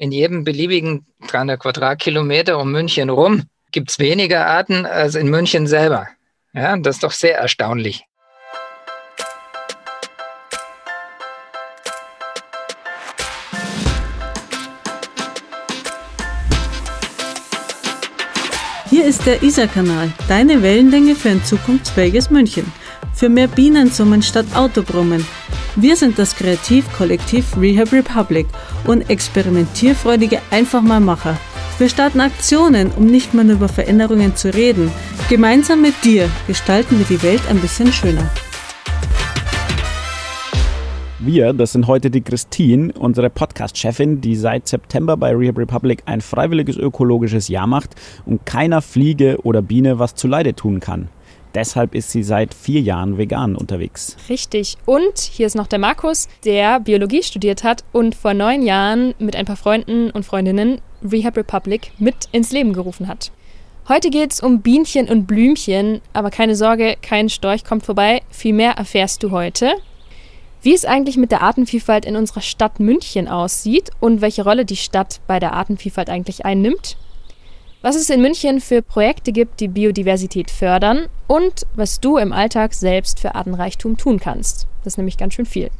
In jedem beliebigen 300 Quadratkilometer um München rum gibt es weniger Arten als in München selber. Ja, das ist doch sehr erstaunlich. Hier ist der Isar-Kanal, deine Wellenlänge für ein zukunftsfähiges München. Für mehr Bienensummen statt Autobrummen. Wir sind das Kreativkollektiv Rehab Republic und experimentierfreudige Einfachmalmacher. Wir starten Aktionen, um nicht mehr nur über Veränderungen zu reden. Gemeinsam mit dir gestalten wir die Welt ein bisschen schöner. Wir, das sind heute die Christine, unsere Podcast-Chefin, die seit September bei Rehab Republic ein freiwilliges ökologisches Jahr macht und keiner Fliege oder Biene was zuleide tun kann. Deshalb ist sie seit vier Jahren vegan unterwegs. Richtig. Und hier ist noch der Markus, der Biologie studiert hat und vor neun Jahren mit ein paar Freunden und Freundinnen Rehab Republic mit ins Leben gerufen hat. Heute geht es um Bienchen und Blümchen, aber keine Sorge, kein Storch kommt vorbei. Viel mehr erfährst du heute. Wie es eigentlich mit der Artenvielfalt in unserer Stadt München aussieht und welche Rolle die Stadt bei der Artenvielfalt eigentlich einnimmt was es in München für Projekte gibt, die Biodiversität fördern und was du im Alltag selbst für Artenreichtum tun kannst. Das ist nämlich ganz schön viel.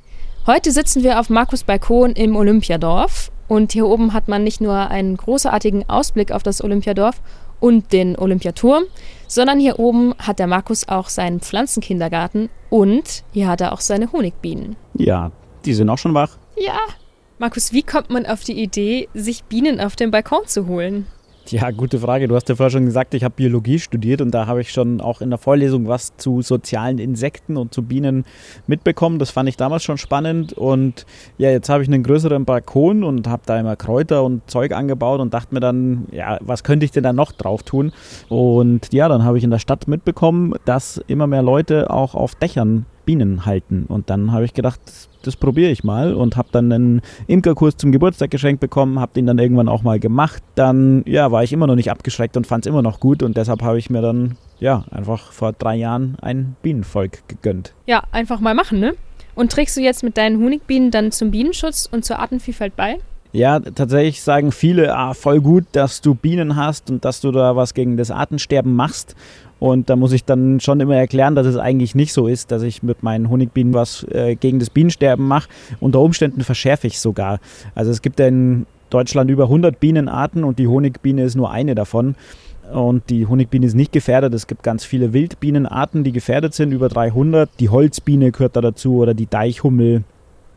Heute sitzen wir auf Markus Balkon im Olympiadorf und hier oben hat man nicht nur einen großartigen Ausblick auf das Olympiadorf und den Olympiaturm, sondern hier oben hat der Markus auch seinen Pflanzenkindergarten und hier hat er auch seine Honigbienen. Ja, die sind auch schon wach. Ja. Markus, wie kommt man auf die Idee, sich Bienen auf den Balkon zu holen? Ja, gute Frage. Du hast ja vorher schon gesagt, ich habe Biologie studiert und da habe ich schon auch in der Vorlesung was zu sozialen Insekten und zu Bienen mitbekommen. Das fand ich damals schon spannend und ja, jetzt habe ich einen größeren Balkon und habe da immer Kräuter und Zeug angebaut und dachte mir dann, ja, was könnte ich denn da noch drauf tun? Und ja, dann habe ich in der Stadt mitbekommen, dass immer mehr Leute auch auf Dächern Bienen halten. Und dann habe ich gedacht, das, das probiere ich mal und habe dann einen Imkerkurs zum Geburtstag geschenkt bekommen, habe den dann irgendwann auch mal gemacht. Dann ja, war ich immer noch nicht abgeschreckt und fand es immer noch gut und deshalb habe ich mir dann ja einfach vor drei Jahren ein Bienenvolk gegönnt. Ja, einfach mal machen, ne? Und trägst du jetzt mit deinen Honigbienen dann zum Bienenschutz und zur Artenvielfalt bei? Ja, tatsächlich sagen viele, ah, voll gut, dass du Bienen hast und dass du da was gegen das Artensterben machst. Und da muss ich dann schon immer erklären, dass es eigentlich nicht so ist, dass ich mit meinen Honigbienen was äh, gegen das Bienensterben mache. Unter Umständen verschärfe ich sogar. Also es gibt in Deutschland über 100 Bienenarten und die Honigbiene ist nur eine davon. Und die Honigbiene ist nicht gefährdet. Es gibt ganz viele Wildbienenarten, die gefährdet sind, über 300. Die Holzbiene gehört da dazu oder die Deichhummel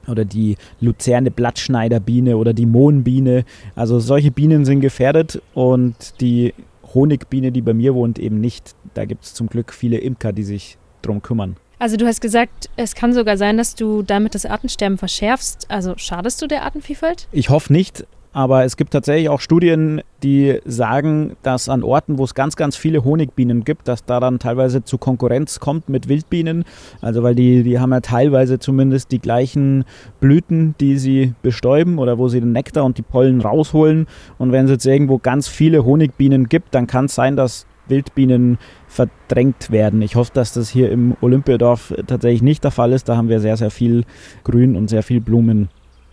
oder die Luzerne Blattschneiderbiene oder die Mohnbiene. Also solche Bienen sind gefährdet und die Honigbiene, die bei mir wohnt, eben nicht. Da gibt es zum Glück viele Imker, die sich drum kümmern. Also du hast gesagt, es kann sogar sein, dass du damit das Artensterben verschärfst. Also schadest du der Artenvielfalt? Ich hoffe nicht. Aber es gibt tatsächlich auch Studien, die sagen, dass an Orten, wo es ganz, ganz viele Honigbienen gibt, dass da dann teilweise zu Konkurrenz kommt mit Wildbienen. Also weil die, die haben ja teilweise zumindest die gleichen Blüten, die sie bestäuben oder wo sie den Nektar und die Pollen rausholen. Und wenn es jetzt irgendwo ganz viele Honigbienen gibt, dann kann es sein, dass Wildbienen verdrängt werden. Ich hoffe, dass das hier im Olympiadorf tatsächlich nicht der Fall ist. Da haben wir sehr, sehr viel Grün und sehr viel Blumen.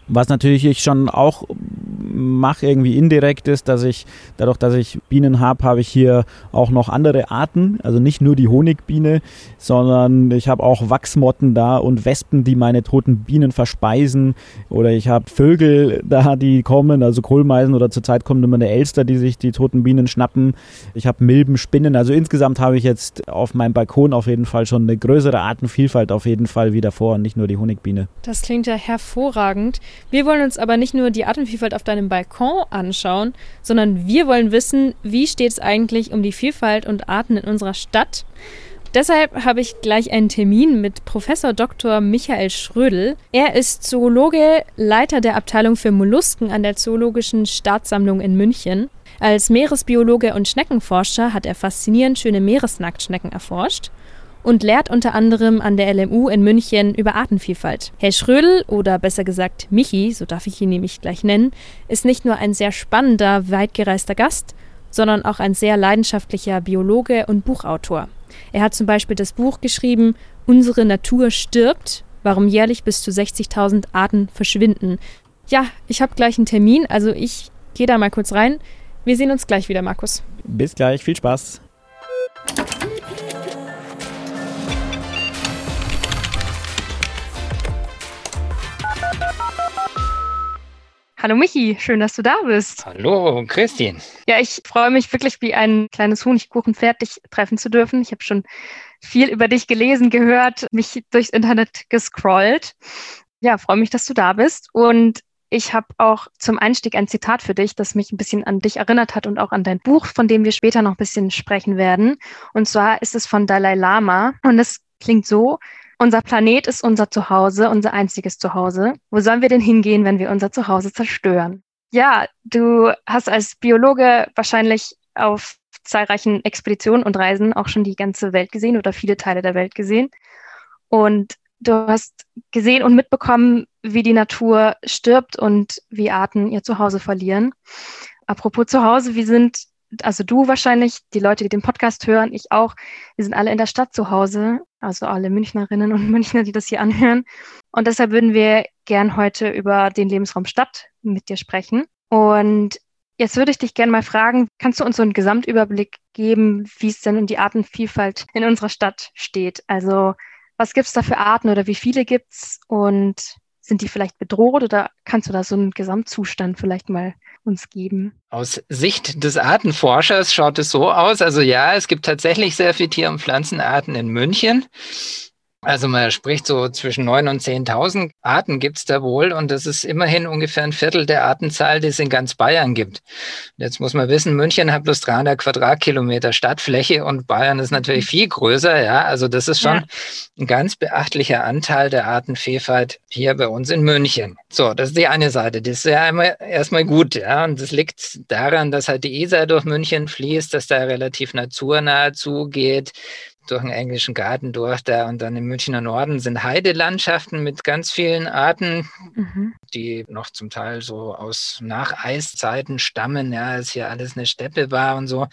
Was natürlich ich schon auch mache, irgendwie indirekt ist, dass ich, dadurch, dass ich Bienen habe, habe ich hier auch noch andere Arten. Also nicht nur die Honigbiene, sondern ich habe auch Wachsmotten da und Wespen, die meine toten Bienen verspeisen. Oder ich habe Vögel da, die kommen, also Kohlmeisen oder zurzeit kommt immer eine Elster, die sich die toten Bienen schnappen. Ich habe Milben, Spinnen. Also insgesamt habe ich jetzt auf meinem Balkon auf jeden Fall schon eine größere Artenvielfalt auf jeden Fall wie davor und nicht nur die Honigbiene. Das klingt ja hervorragend. Wir wollen uns aber nicht nur die Artenvielfalt auf deinem Balkon anschauen, sondern wir wollen wissen, wie steht es eigentlich um die Vielfalt und Arten in unserer Stadt. Deshalb habe ich gleich einen Termin mit Professor Dr. Michael Schrödel. Er ist Zoologe, Leiter der Abteilung für Mollusken an der Zoologischen Staatssammlung in München. Als Meeresbiologe und Schneckenforscher hat er faszinierend schöne Meeresnacktschnecken erforscht und lehrt unter anderem an der LMU in München über Artenvielfalt. Herr Schrödel, oder besser gesagt Michi, so darf ich ihn nämlich gleich nennen, ist nicht nur ein sehr spannender, weitgereister Gast, sondern auch ein sehr leidenschaftlicher Biologe und Buchautor. Er hat zum Beispiel das Buch geschrieben Unsere Natur stirbt, warum jährlich bis zu 60.000 Arten verschwinden. Ja, ich habe gleich einen Termin, also ich gehe da mal kurz rein. Wir sehen uns gleich wieder, Markus. Bis gleich, viel Spaß. Hallo Michi, schön, dass du da bist. Hallo Christine. Ja, ich freue mich wirklich wie ein kleines Honigkuchenpferd, dich treffen zu dürfen. Ich habe schon viel über dich gelesen, gehört, mich durchs Internet gescrollt. Ja, freue mich, dass du da bist. Und ich habe auch zum Einstieg ein Zitat für dich, das mich ein bisschen an dich erinnert hat und auch an dein Buch, von dem wir später noch ein bisschen sprechen werden. Und zwar ist es von Dalai Lama und es klingt so, unser Planet ist unser Zuhause, unser einziges Zuhause. Wo sollen wir denn hingehen, wenn wir unser Zuhause zerstören? Ja, du hast als Biologe wahrscheinlich auf zahlreichen Expeditionen und Reisen auch schon die ganze Welt gesehen oder viele Teile der Welt gesehen. Und du hast gesehen und mitbekommen, wie die Natur stirbt und wie Arten ihr Zuhause verlieren. Apropos Zuhause, wir sind also du wahrscheinlich, die Leute, die den Podcast hören, ich auch, wir sind alle in der Stadt zu Hause, also alle Münchnerinnen und Münchner, die das hier anhören. Und deshalb würden wir gern heute über den Lebensraum Stadt mit dir sprechen. Und jetzt würde ich dich gerne mal fragen, kannst du uns so einen Gesamtüberblick geben, wie es denn um die Artenvielfalt in unserer Stadt steht? Also was gibt es da für Arten oder wie viele gibt es und sind die vielleicht bedroht oder kannst du da so einen Gesamtzustand vielleicht mal uns geben? Aus Sicht des Artenforschers schaut es so aus. Also ja, es gibt tatsächlich sehr viele Tier- und Pflanzenarten in München. Also man spricht so zwischen 9.000 und 10.000 Arten gibt es da wohl und das ist immerhin ungefähr ein Viertel der Artenzahl, die es in ganz Bayern gibt. Und jetzt muss man wissen, München hat bloß 300 Quadratkilometer Stadtfläche und Bayern ist natürlich mhm. viel größer. Ja, also das ist schon ja. ein ganz beachtlicher Anteil der Artenvielfalt hier bei uns in München. So, das ist die eine Seite. Das ist ja immer erstmal gut. Ja, und das liegt daran, dass halt die Isar durch München fließt, dass da relativ naturnah zugeht durch den englischen Garten durch da und dann im Münchner Norden sind Heidelandschaften mit ganz vielen Arten, mhm. die noch zum Teil so aus Nacheiszeiten stammen, ja, als hier alles eine Steppe war und so.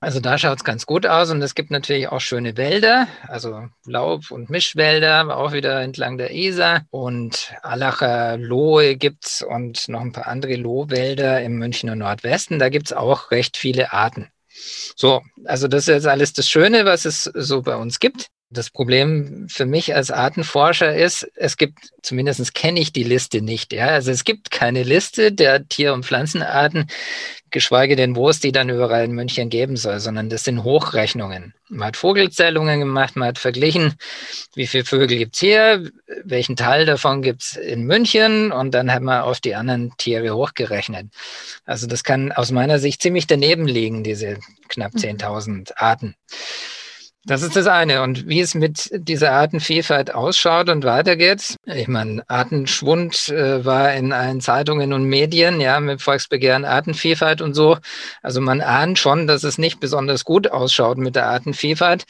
Also da schaut es ganz gut aus und es gibt natürlich auch schöne Wälder, also Laub- und Mischwälder, auch wieder entlang der Isar und Allacher Lohe gibt es und noch ein paar andere Lohwälder im Münchner Nordwesten. Da gibt es auch recht viele Arten. So, also das ist jetzt alles das Schöne, was es so bei uns gibt. Das Problem für mich als Artenforscher ist, es gibt, zumindest kenne ich die Liste nicht. Ja? Also es gibt keine Liste der Tier- und Pflanzenarten, geschweige denn, wo es die dann überall in München geben soll, sondern das sind Hochrechnungen. Man hat Vogelzählungen gemacht, man hat verglichen, wie viele Vögel gibt es hier, welchen Teil davon gibt es in München und dann hat man auf die anderen Tiere hochgerechnet. Also das kann aus meiner Sicht ziemlich daneben liegen, diese knapp 10.000 mhm. Arten. Das ist das eine. Und wie es mit dieser Artenvielfalt ausschaut und weitergeht. Ich meine, Artenschwund äh, war in allen Zeitungen und Medien, ja, mit Volksbegehren Artenvielfalt und so. Also man ahnt schon, dass es nicht besonders gut ausschaut mit der Artenvielfalt.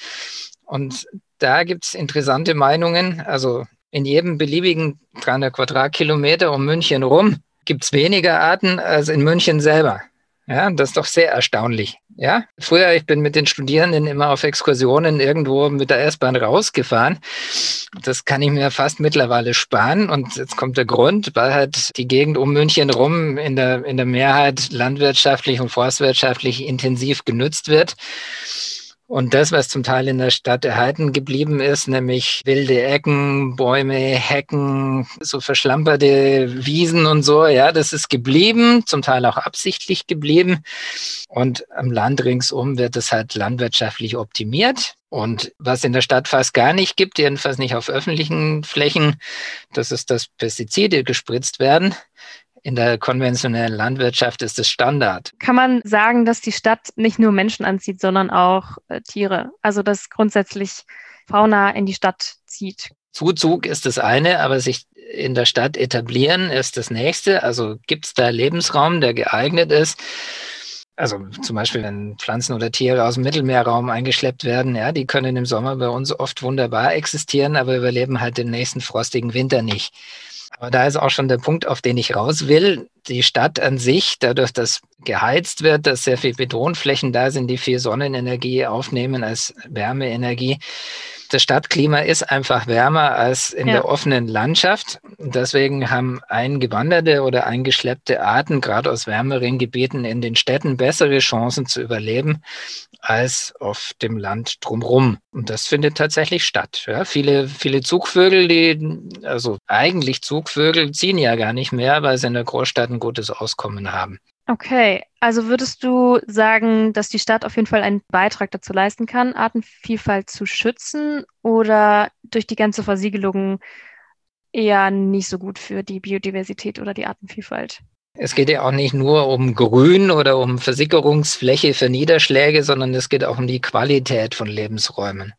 Und da gibt es interessante Meinungen. Also in jedem beliebigen 300 Quadratkilometer um München rum gibt es weniger Arten als in München selber. Ja, das ist doch sehr erstaunlich. Ja, früher, ich bin mit den Studierenden immer auf Exkursionen irgendwo mit der S-Bahn rausgefahren. Das kann ich mir fast mittlerweile sparen. Und jetzt kommt der Grund, weil halt die Gegend um München rum in der, in der Mehrheit landwirtschaftlich und forstwirtschaftlich intensiv genutzt wird. Und das, was zum Teil in der Stadt erhalten geblieben ist, nämlich wilde Ecken, Bäume, Hecken, so verschlamperte Wiesen und so, ja, das ist geblieben, zum Teil auch absichtlich geblieben. Und am Land ringsum wird es halt landwirtschaftlich optimiert. Und was in der Stadt fast gar nicht gibt, jedenfalls nicht auf öffentlichen Flächen, das ist, dass Pestizide gespritzt werden in der konventionellen Landwirtschaft ist es Standard. Kann man sagen, dass die Stadt nicht nur Menschen anzieht, sondern auch äh, Tiere? Also dass grundsätzlich Fauna in die Stadt zieht? Zuzug ist das eine, aber sich in der Stadt etablieren ist das nächste. Also gibt es da Lebensraum, der geeignet ist? Also zum Beispiel, wenn Pflanzen oder Tiere aus dem Mittelmeerraum eingeschleppt werden, ja, die können im Sommer bei uns oft wunderbar existieren, aber überleben halt den nächsten frostigen Winter nicht. Aber da ist auch schon der Punkt, auf den ich raus will. Die Stadt an sich, dadurch, dass geheizt wird, dass sehr viel Betonflächen da sind, die viel Sonnenenergie aufnehmen als Wärmeenergie, Das Stadtklima ist einfach wärmer als in ja. der offenen Landschaft. Deswegen haben eingewanderte oder eingeschleppte Arten, gerade aus wärmeren Gebieten in den Städten, bessere Chancen zu überleben als auf dem Land drumherum. Und das findet tatsächlich statt. Ja, viele, viele Zugvögel, die, also eigentlich Zugvögel, ziehen ja gar nicht mehr, weil sie in der Großstadt ein gutes Auskommen haben. Okay, also würdest du sagen, dass die Stadt auf jeden Fall einen Beitrag dazu leisten kann, Artenvielfalt zu schützen oder durch die ganze Versiegelung eher nicht so gut für die Biodiversität oder die Artenvielfalt? Es geht ja auch nicht nur um Grün oder um Versickerungsfläche für Niederschläge, sondern es geht auch um die Qualität von Lebensräumen.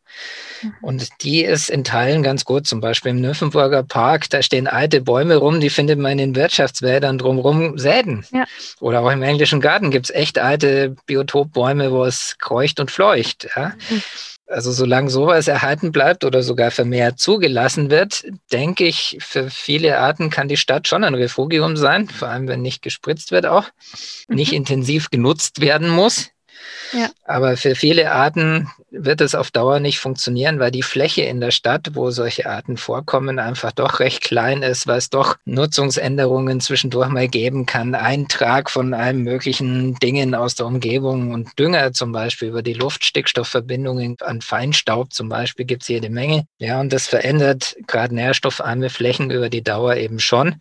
Mhm. Und die ist in Teilen ganz gut. Zum Beispiel im Nymphenburger Park, da stehen alte Bäume rum, die findet man in den Wirtschaftswäldern drumherum selten. Ja. Oder auch im englischen Garten gibt es echt alte Biotopbäume, wo es kreucht und fleucht. Ja? Mhm. Also solange sowas erhalten bleibt oder sogar vermehrt zugelassen wird, denke ich, für viele Arten kann die Stadt schon ein Refugium sein, vor allem wenn nicht gespritzt wird auch, mhm. nicht intensiv genutzt werden muss. Ja. Aber für viele Arten wird es auf Dauer nicht funktionieren, weil die Fläche in der Stadt, wo solche Arten vorkommen, einfach doch recht klein ist, weil es doch Nutzungsänderungen zwischendurch mal geben kann. Eintrag von allen möglichen Dingen aus der Umgebung und Dünger zum Beispiel über die Luftstickstoffverbindungen an Feinstaub zum Beispiel gibt es jede Menge. Ja, und das verändert gerade nährstoffarme Flächen über die Dauer eben schon.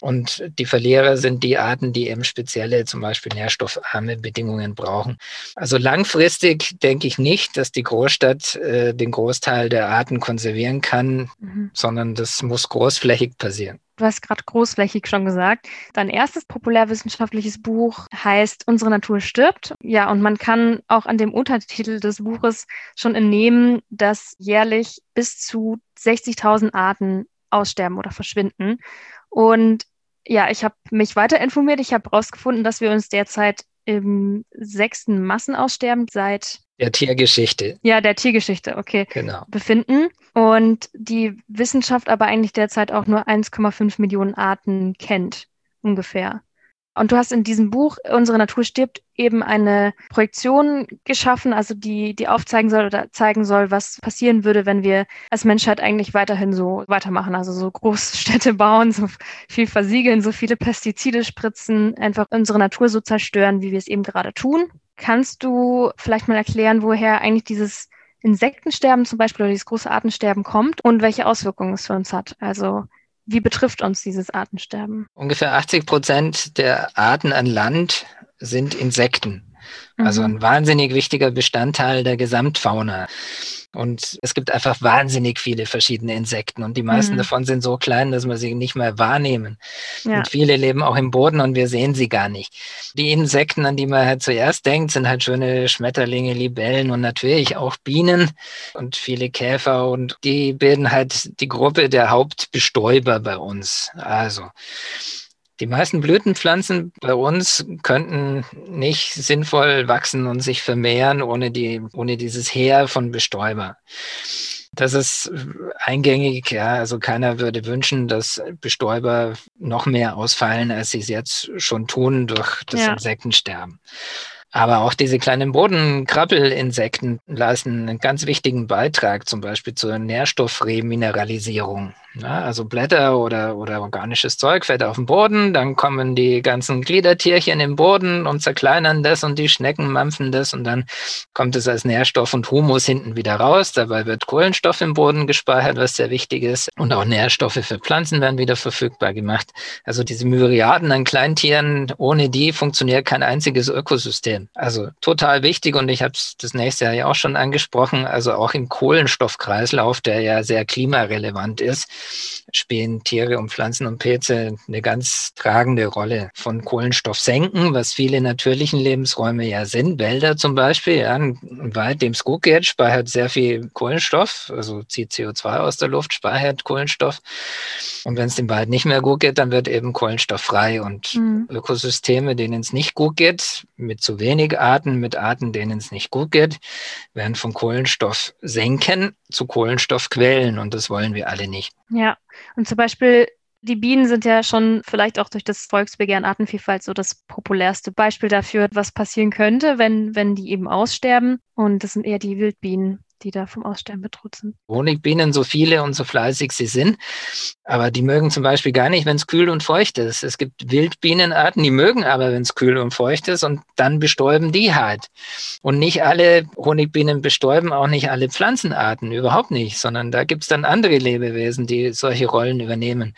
Und die Verlierer sind die Arten, die eben spezielle, zum Beispiel nährstoffarme Bedingungen brauchen. Also langfristig denke ich nicht, dass die Großstadt äh, den Großteil der Arten konservieren kann, mhm. sondern das muss großflächig passieren. Du hast gerade großflächig schon gesagt. Dein erstes populärwissenschaftliches Buch heißt Unsere Natur stirbt. Ja, und man kann auch an dem Untertitel des Buches schon entnehmen, dass jährlich bis zu 60.000 Arten aussterben oder verschwinden. Und ja, ich habe mich weiter informiert. Ich habe herausgefunden, dass wir uns derzeit im sechsten Massenaussterben seit der Tiergeschichte. Ja, der Tiergeschichte, okay. Genau. Befinden. Und die Wissenschaft aber eigentlich derzeit auch nur 1,5 Millionen Arten kennt, ungefähr. Und du hast in diesem Buch Unsere Natur stirbt eben eine Projektion geschaffen, also die, die aufzeigen soll oder zeigen soll, was passieren würde, wenn wir als Menschheit eigentlich weiterhin so weitermachen, also so Großstädte bauen, so viel versiegeln, so viele Pestizide spritzen, einfach unsere Natur so zerstören, wie wir es eben gerade tun. Kannst du vielleicht mal erklären, woher eigentlich dieses Insektensterben zum Beispiel oder dieses große Artensterben kommt und welche Auswirkungen es für uns hat? Also wie betrifft uns dieses Artensterben? Ungefähr 80 Prozent der Arten an Land sind Insekten. Also mhm. ein wahnsinnig wichtiger Bestandteil der Gesamtfauna. Und es gibt einfach wahnsinnig viele verschiedene Insekten und die meisten mhm. davon sind so klein, dass man sie nicht mehr wahrnehmen. Ja. Und viele leben auch im Boden und wir sehen sie gar nicht. Die Insekten, an die man halt zuerst denkt, sind halt schöne Schmetterlinge, Libellen und natürlich auch Bienen und viele Käfer und die bilden halt die Gruppe der Hauptbestäuber bei uns. Also die meisten Blütenpflanzen bei uns könnten nicht sinnvoll wachsen und sich vermehren ohne, die, ohne dieses Heer von Bestäuber. Das ist eingängig, ja. Also keiner würde wünschen, dass Bestäuber noch mehr ausfallen, als sie es jetzt schon tun durch das ja. Insektensterben. Aber auch diese kleinen Bodenkrabbelinsekten leisten einen ganz wichtigen Beitrag, zum Beispiel zur Nährstoffremineralisierung. Ja, also Blätter oder, oder organisches Zeug fällt auf den Boden, dann kommen die ganzen Gliedertierchen im Boden und zerkleinern das und die Schnecken mampfen das und dann kommt es als Nährstoff und Humus hinten wieder raus. Dabei wird Kohlenstoff im Boden gespeichert, was sehr wichtig ist. Und auch Nährstoffe für Pflanzen werden wieder verfügbar gemacht. Also diese Myriaden an Kleintieren, ohne die funktioniert kein einziges Ökosystem. Also total wichtig und ich habe es das nächste Jahr ja auch schon angesprochen, also auch im Kohlenstoffkreislauf, der ja sehr klimarelevant ist spielen Tiere und Pflanzen und Pilze eine ganz tragende Rolle von Kohlenstoffsenken, was viele natürlichen Lebensräume ja sind. Wälder zum Beispiel, ja, ein Wald, dem es gut geht, speichert sehr viel Kohlenstoff, also zieht CO2 aus der Luft, speichert Kohlenstoff. Und wenn es dem Wald nicht mehr gut geht, dann wird eben Kohlenstoff frei. Und mhm. Ökosysteme, denen es nicht gut geht, mit zu wenig Arten, mit Arten, denen es nicht gut geht, werden von Kohlenstoff senken zu Kohlenstoffquellen. Und das wollen wir alle nicht. Ja, und zum Beispiel die Bienen sind ja schon vielleicht auch durch das Volksbegehren Artenvielfalt so das populärste Beispiel dafür, was passieren könnte, wenn, wenn die eben aussterben. Und das sind eher die Wildbienen. Die da vom Aussterben bedroht sind. Honigbienen, so viele und so fleißig sie sind, aber die mögen zum Beispiel gar nicht, wenn es kühl und feucht ist. Es gibt Wildbienenarten, die mögen aber, wenn es kühl und feucht ist und dann bestäuben die halt. Und nicht alle Honigbienen bestäuben, auch nicht alle Pflanzenarten, überhaupt nicht, sondern da gibt es dann andere Lebewesen, die solche Rollen übernehmen.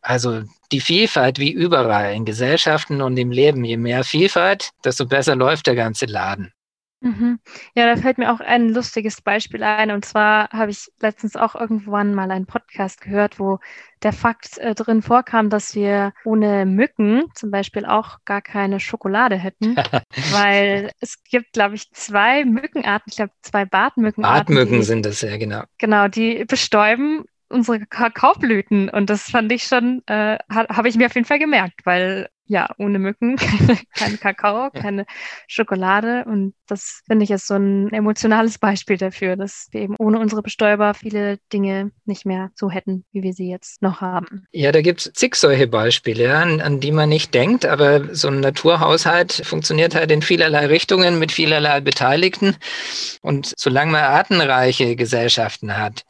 Also die Vielfalt wie überall in Gesellschaften und im Leben. Je mehr Vielfalt, desto besser läuft der ganze Laden. Mhm. Ja, da fällt mir auch ein lustiges Beispiel ein. Und zwar habe ich letztens auch irgendwann mal einen Podcast gehört, wo der Fakt äh, drin vorkam, dass wir ohne Mücken zum Beispiel auch gar keine Schokolade hätten. weil es gibt, glaube ich, zwei Mückenarten, ich glaube zwei Bartmückenarten. Bartmücken sind das, ja, genau. Genau, die bestäuben unsere Kakaoblüten und das fand ich schon, äh, habe ich mir auf jeden Fall gemerkt, weil ja, ohne Mücken, kein Kakao, keine Schokolade. Und das finde ich ist so ein emotionales Beispiel dafür, dass wir eben ohne unsere Bestäuber viele Dinge nicht mehr so hätten, wie wir sie jetzt noch haben. Ja, da gibt es zig solche Beispiele, an, an die man nicht denkt, aber so ein Naturhaushalt funktioniert halt in vielerlei Richtungen mit vielerlei Beteiligten. Und solange man artenreiche Gesellschaften hat,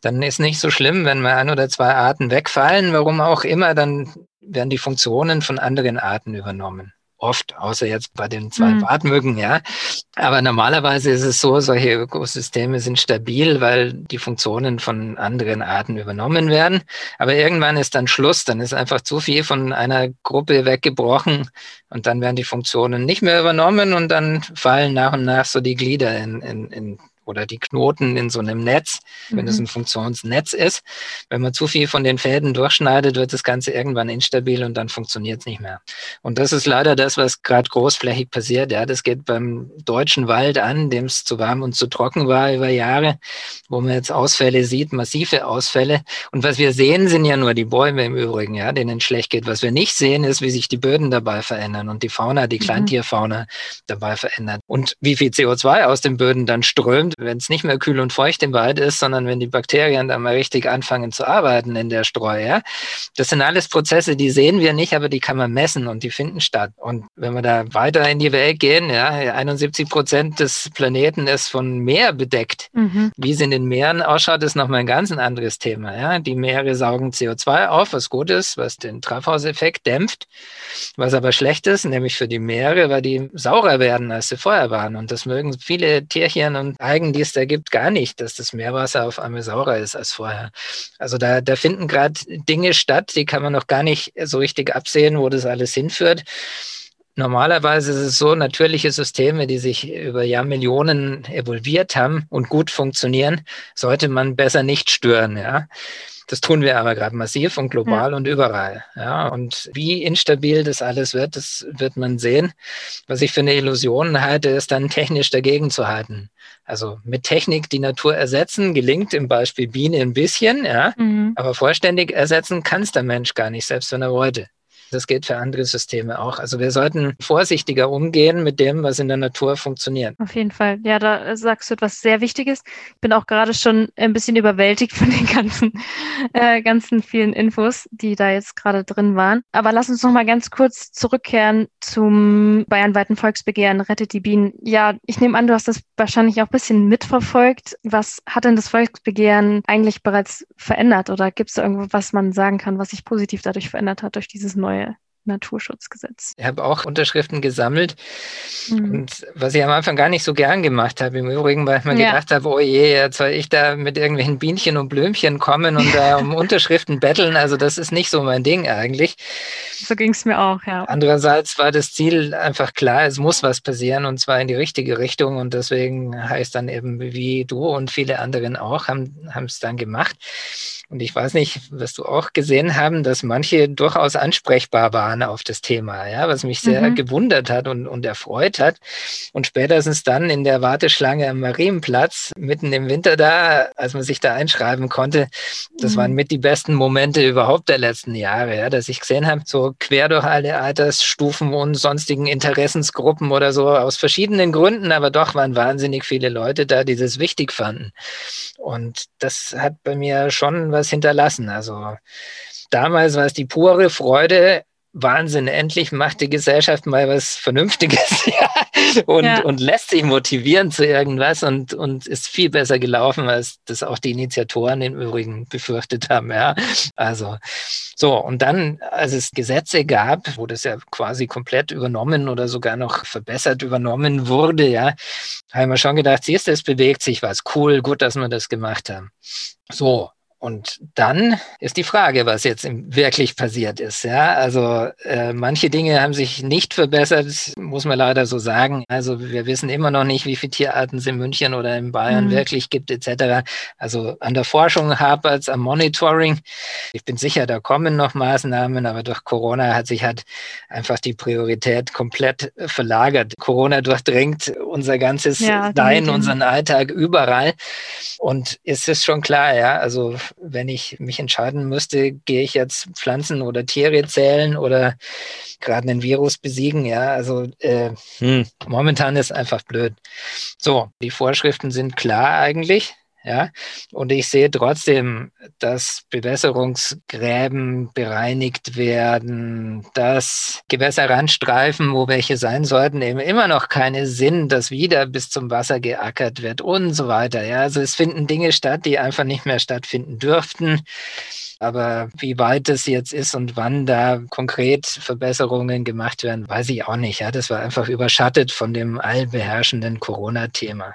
dann ist nicht so schlimm, wenn mal ein oder zwei Arten wegfallen, warum auch immer, dann werden die Funktionen von anderen Arten übernommen. Oft, außer jetzt bei den zwei mhm. Bartmücken, ja. Aber normalerweise ist es so, solche Ökosysteme sind stabil, weil die Funktionen von anderen Arten übernommen werden. Aber irgendwann ist dann Schluss, dann ist einfach zu viel von einer Gruppe weggebrochen und dann werden die Funktionen nicht mehr übernommen und dann fallen nach und nach so die Glieder in, in, in oder die Knoten in so einem Netz, wenn mhm. es ein Funktionsnetz ist. Wenn man zu viel von den Fäden durchschneidet, wird das Ganze irgendwann instabil und dann funktioniert es nicht mehr. Und das ist leider das, was gerade großflächig passiert. Ja, das geht beim deutschen Wald an, dem es zu warm und zu trocken war über Jahre, wo man jetzt Ausfälle sieht, massive Ausfälle. Und was wir sehen, sind ja nur die Bäume im Übrigen, ja, denen schlecht geht. Was wir nicht sehen, ist, wie sich die Böden dabei verändern und die Fauna, die mhm. Kleintierfauna dabei verändert und wie viel CO2 aus den Böden dann strömt, wenn es nicht mehr kühl und feucht im Wald ist, sondern wenn die Bakterien dann mal richtig anfangen zu arbeiten in der Streu. Ja? Das sind alles Prozesse, die sehen wir nicht, aber die kann man messen und die finden statt. Und wenn wir da weiter in die Welt gehen, ja, 71 Prozent des Planeten ist von Meer bedeckt. Mhm. Wie es in den Meeren ausschaut, ist nochmal ein ganz anderes Thema. Ja? Die Meere saugen CO2 auf, was gut ist, was den Treibhauseffekt dämpft, was aber schlecht ist, nämlich für die Meere, weil die saurer werden, als sie vorher waren. Und das mögen viele Tierchen und Algen Algen, die es da gibt, gar nicht, dass das Meerwasser auf einmal saurer ist als vorher. Also da, da finden gerade Dinge statt, die kann man noch gar nicht so richtig absehen, wo das alles hinführt. Normalerweise ist es so, natürliche Systeme, die sich über Jahrmillionen evolviert haben und gut funktionieren, sollte man besser nicht stören. Ja. Das tun wir aber gerade massiv und global ja. und überall. Ja, und wie instabil das alles wird, das wird man sehen. Was ich für eine Illusion halte, ist dann technisch dagegen zu halten. Also mit Technik die Natur ersetzen, gelingt im Beispiel Biene ein bisschen, ja, mhm. aber vollständig ersetzen kann es der Mensch gar nicht, selbst wenn er wollte. Das geht für andere Systeme auch. Also wir sollten vorsichtiger umgehen mit dem, was in der Natur funktioniert. Auf jeden Fall. Ja, da sagst du etwas sehr Wichtiges. Ich bin auch gerade schon ein bisschen überwältigt von den ganzen, äh, ganzen vielen Infos, die da jetzt gerade drin waren. Aber lass uns noch mal ganz kurz zurückkehren zum bayernweiten Volksbegehren Rettet die Bienen. Ja, ich nehme an, du hast das wahrscheinlich auch ein bisschen mitverfolgt. Was hat denn das Volksbegehren eigentlich bereits verändert? Oder gibt es da irgendwas, was man sagen kann, was sich positiv dadurch verändert hat durch dieses neue Naturschutzgesetz. Ich habe auch Unterschriften gesammelt mhm. und was ich am Anfang gar nicht so gern gemacht habe, im Übrigen, weil ich mir ja. gedacht habe, oh je, jetzt soll ich da mit irgendwelchen Bienchen und Blümchen kommen und da um Unterschriften betteln. Also das ist nicht so mein Ding eigentlich. So ging es mir auch, ja. Andererseits war das Ziel einfach klar, es muss was passieren und zwar in die richtige Richtung und deswegen heißt dann eben wie du und viele anderen auch, haben es dann gemacht. Und ich weiß nicht, was du auch gesehen haben, dass manche durchaus ansprechbar waren auf das Thema, ja, was mich sehr mhm. gewundert hat und, und erfreut hat. Und spätestens dann in der Warteschlange am Marienplatz, mitten im Winter da, als man sich da einschreiben konnte, das mhm. waren mit die besten Momente überhaupt der letzten Jahre, ja, dass ich gesehen habe, so quer durch alle Altersstufen und sonstigen Interessensgruppen oder so, aus verschiedenen Gründen, aber doch waren wahnsinnig viele Leute da, die das wichtig fanden. Und das hat bei mir schon was hinterlassen. Also damals war es die pure Freude, Wahnsinn, endlich macht die Gesellschaft mal was Vernünftiges ja, und, ja. und lässt sich motivieren zu irgendwas und, und ist viel besser gelaufen, als das auch die Initiatoren im Übrigen befürchtet haben. Ja. Also so, und dann, als es Gesetze gab, wo das ja quasi komplett übernommen oder sogar noch verbessert übernommen wurde, ja, haben wir schon gedacht, siehst du, es bewegt sich was. Cool, gut, dass wir das gemacht haben. So, und dann ist die Frage, was jetzt wirklich passiert ist. Ja, also äh, manche Dinge haben sich nicht verbessert, muss man leider so sagen. Also wir wissen immer noch nicht, wie viele Tierarten es in München oder in Bayern mhm. wirklich gibt, etc. Also an der Forschung hapert es, am Monitoring. Ich bin sicher, da kommen noch Maßnahmen, aber durch Corona hat sich halt einfach die Priorität komplett verlagert. Corona durchdringt unser ganzes ja, Sein, unseren Alltag überall. Und es ist schon klar, ja, also wenn ich mich entscheiden müsste, gehe ich jetzt Pflanzen oder Tiere zählen oder gerade einen Virus besiegen, ja, also äh, hm, momentan ist einfach blöd. So, die Vorschriften sind klar eigentlich. Ja, und ich sehe trotzdem, dass Bewässerungsgräben bereinigt werden, dass Gewässerrandstreifen, wo welche sein sollten, eben immer noch keine Sinn, dass wieder bis zum Wasser geackert wird und so weiter. Ja, also es finden Dinge statt, die einfach nicht mehr stattfinden dürften. Aber wie weit es jetzt ist und wann da konkret Verbesserungen gemacht werden, weiß ich auch nicht. Ja, das war einfach überschattet von dem allbeherrschenden Corona-Thema.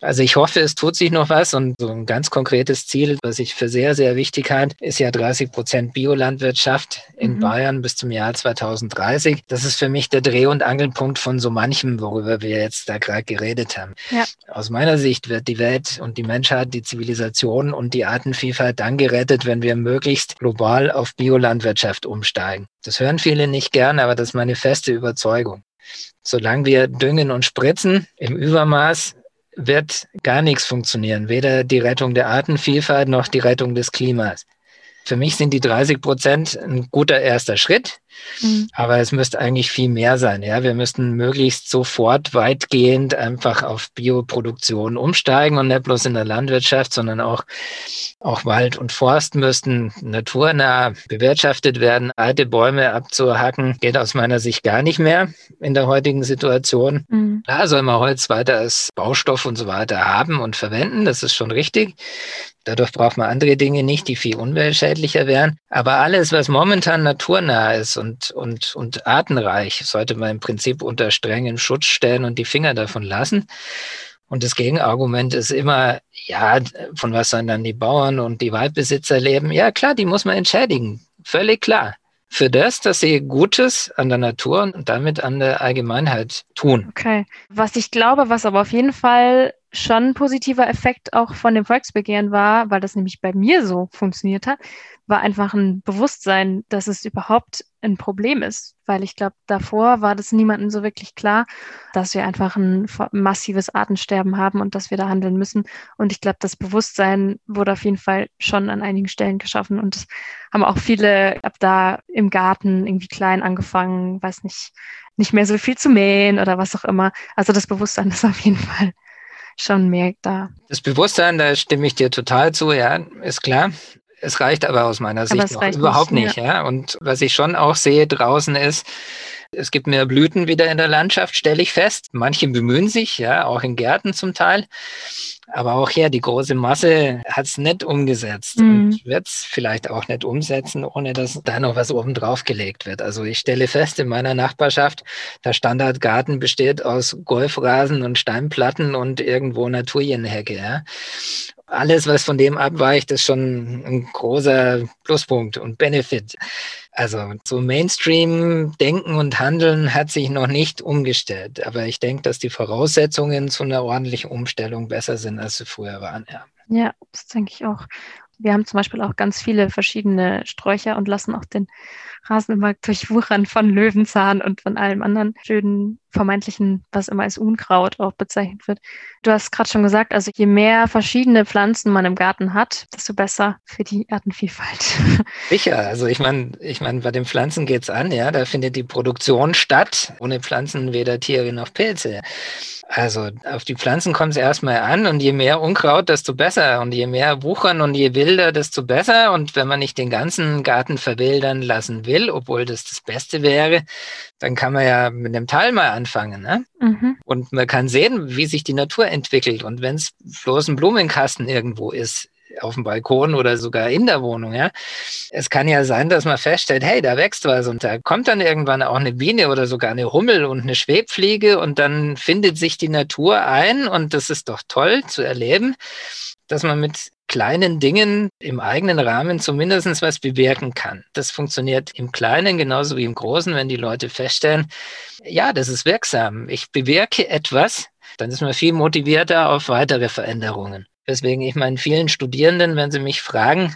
Also ich hoffe, es tut sich noch was und so ein ganz konkretes Ziel, was ich für sehr, sehr wichtig halte, ist ja 30 Prozent Biolandwirtschaft in mhm. Bayern bis zum Jahr 2030. Das ist für mich der Dreh- und Angelpunkt von so manchem, worüber wir jetzt da gerade geredet haben. Ja. Aus meiner Sicht wird die Welt und die Menschheit, die Zivilisation und die Artenvielfalt dann gerettet, wenn wir möglichst global auf Biolandwirtschaft umsteigen. Das hören viele nicht gern, aber das ist meine feste Überzeugung. Solange wir düngen und spritzen im Übermaß, wird gar nichts funktionieren. Weder die Rettung der Artenvielfalt noch die Rettung des Klimas. Für mich sind die 30 Prozent ein guter erster Schritt. Mhm. Aber es müsste eigentlich viel mehr sein. Ja, wir müssten möglichst sofort weitgehend einfach auf Bioproduktion umsteigen und nicht bloß in der Landwirtschaft, sondern auch, auch Wald und Forst müssten naturnah bewirtschaftet werden. Alte Bäume abzuhacken geht aus meiner Sicht gar nicht mehr in der heutigen Situation. Mhm. Da soll man Holz weiter als Baustoff und so weiter haben und verwenden. Das ist schon richtig. Dadurch braucht man andere Dinge nicht, die viel umweltschädlicher wären. Aber alles, was momentan naturnah ist und, und, und artenreich, sollte man im Prinzip unter strengen Schutz stellen und die Finger davon lassen. Und das Gegenargument ist immer, ja, von was sollen dann die Bauern und die Waldbesitzer leben? Ja, klar, die muss man entschädigen. Völlig klar. Für das, dass sie Gutes an der Natur und damit an der Allgemeinheit tun. Okay. Was ich glaube, was aber auf jeden Fall schon ein positiver Effekt auch von dem Volksbegehren war, weil das nämlich bei mir so funktioniert hat, war einfach ein Bewusstsein, dass es überhaupt ein Problem ist. Weil ich glaube, davor war das niemandem so wirklich klar, dass wir einfach ein massives Artensterben haben und dass wir da handeln müssen. Und ich glaube, das Bewusstsein wurde auf jeden Fall schon an einigen Stellen geschaffen. Und das haben auch viele ab da im Garten irgendwie klein angefangen, weiß nicht, nicht mehr so viel zu mähen oder was auch immer. Also das Bewusstsein ist auf jeden Fall schon mehr da. Das Bewusstsein, da stimme ich dir total zu, ja, ist klar. Es reicht aber aus meiner Sicht noch überhaupt nicht. Ja. ja. Und was ich schon auch sehe draußen ist, es gibt mehr Blüten wieder in der Landschaft, stelle ich fest. Manche bemühen sich, ja, auch in Gärten zum Teil. Aber auch hier, die große Masse hat es nicht umgesetzt mhm. und wird es vielleicht auch nicht umsetzen, ohne dass da noch was oben drauf gelegt wird. Also ich stelle fest, in meiner Nachbarschaft, der Standardgarten besteht aus Golfrasen und Steinplatten und irgendwo Naturienhecke. Ja alles, was von dem abweicht, ist schon ein großer Pluspunkt und Benefit. Also so Mainstream-Denken und Handeln hat sich noch nicht umgestellt. Aber ich denke, dass die Voraussetzungen zu einer ordentlichen Umstellung besser sind, als sie früher waren. Ja, ja das denke ich auch. Wir haben zum Beispiel auch ganz viele verschiedene Sträucher und lassen auch den Rasen immer durchwuchern von Löwenzahn und von allem anderen schönen vermeintlichen, was immer als Unkraut auch bezeichnet wird. Du hast gerade schon gesagt, also je mehr verschiedene Pflanzen man im Garten hat, desto besser für die Artenvielfalt. Sicher, also ich meine, ich meine, bei den Pflanzen geht's an, ja, da findet die Produktion statt. Ohne Pflanzen weder Tiere noch Pilze. Also auf die Pflanzen kommt es erstmal an und je mehr Unkraut, desto besser. Und je mehr Wuchern und je wilder, desto besser. Und wenn man nicht den ganzen Garten verwildern lassen will, will, obwohl das das Beste wäre, dann kann man ja mit einem Teil mal anfangen. Ne? Mhm. Und man kann sehen, wie sich die Natur entwickelt. Und wenn es bloß ein Blumenkasten irgendwo ist, auf dem Balkon oder sogar in der Wohnung, ja. Es kann ja sein, dass man feststellt, hey, da wächst was und da kommt dann irgendwann auch eine Biene oder sogar eine Hummel und eine Schwebfliege und dann findet sich die Natur ein und das ist doch toll zu erleben, dass man mit kleinen Dingen im eigenen Rahmen zumindest was bewirken kann. Das funktioniert im Kleinen genauso wie im Großen, wenn die Leute feststellen, ja, das ist wirksam. Ich bewirke etwas, dann ist man viel motivierter auf weitere Veränderungen. Deswegen ich meinen vielen Studierenden, wenn sie mich fragen,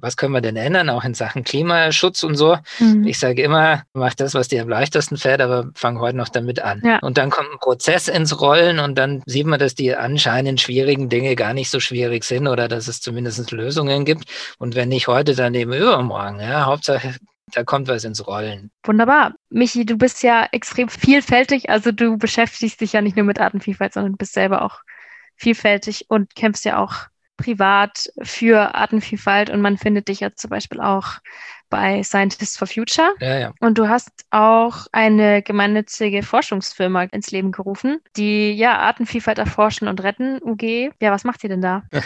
was können wir denn ändern, auch in Sachen Klimaschutz und so. Mhm. Ich sage immer, mach das, was dir am leichtesten fällt, aber fang heute noch damit an. Ja. Und dann kommt ein Prozess ins Rollen und dann sieht man, dass die anscheinend schwierigen Dinge gar nicht so schwierig sind oder dass es zumindest Lösungen gibt. Und wenn nicht heute, dann eben übermorgen. Ja, Hauptsache, da kommt was ins Rollen. Wunderbar. Michi, du bist ja extrem vielfältig. Also du beschäftigst dich ja nicht nur mit Artenvielfalt, sondern bist selber auch vielfältig und kämpfst ja auch privat für Artenvielfalt und man findet dich ja zum Beispiel auch bei Scientists for Future. Ja, ja. Und du hast auch eine gemeinnützige Forschungsfirma ins Leben gerufen, die ja Artenvielfalt erforschen und retten, UG. Ja, was macht ihr denn da?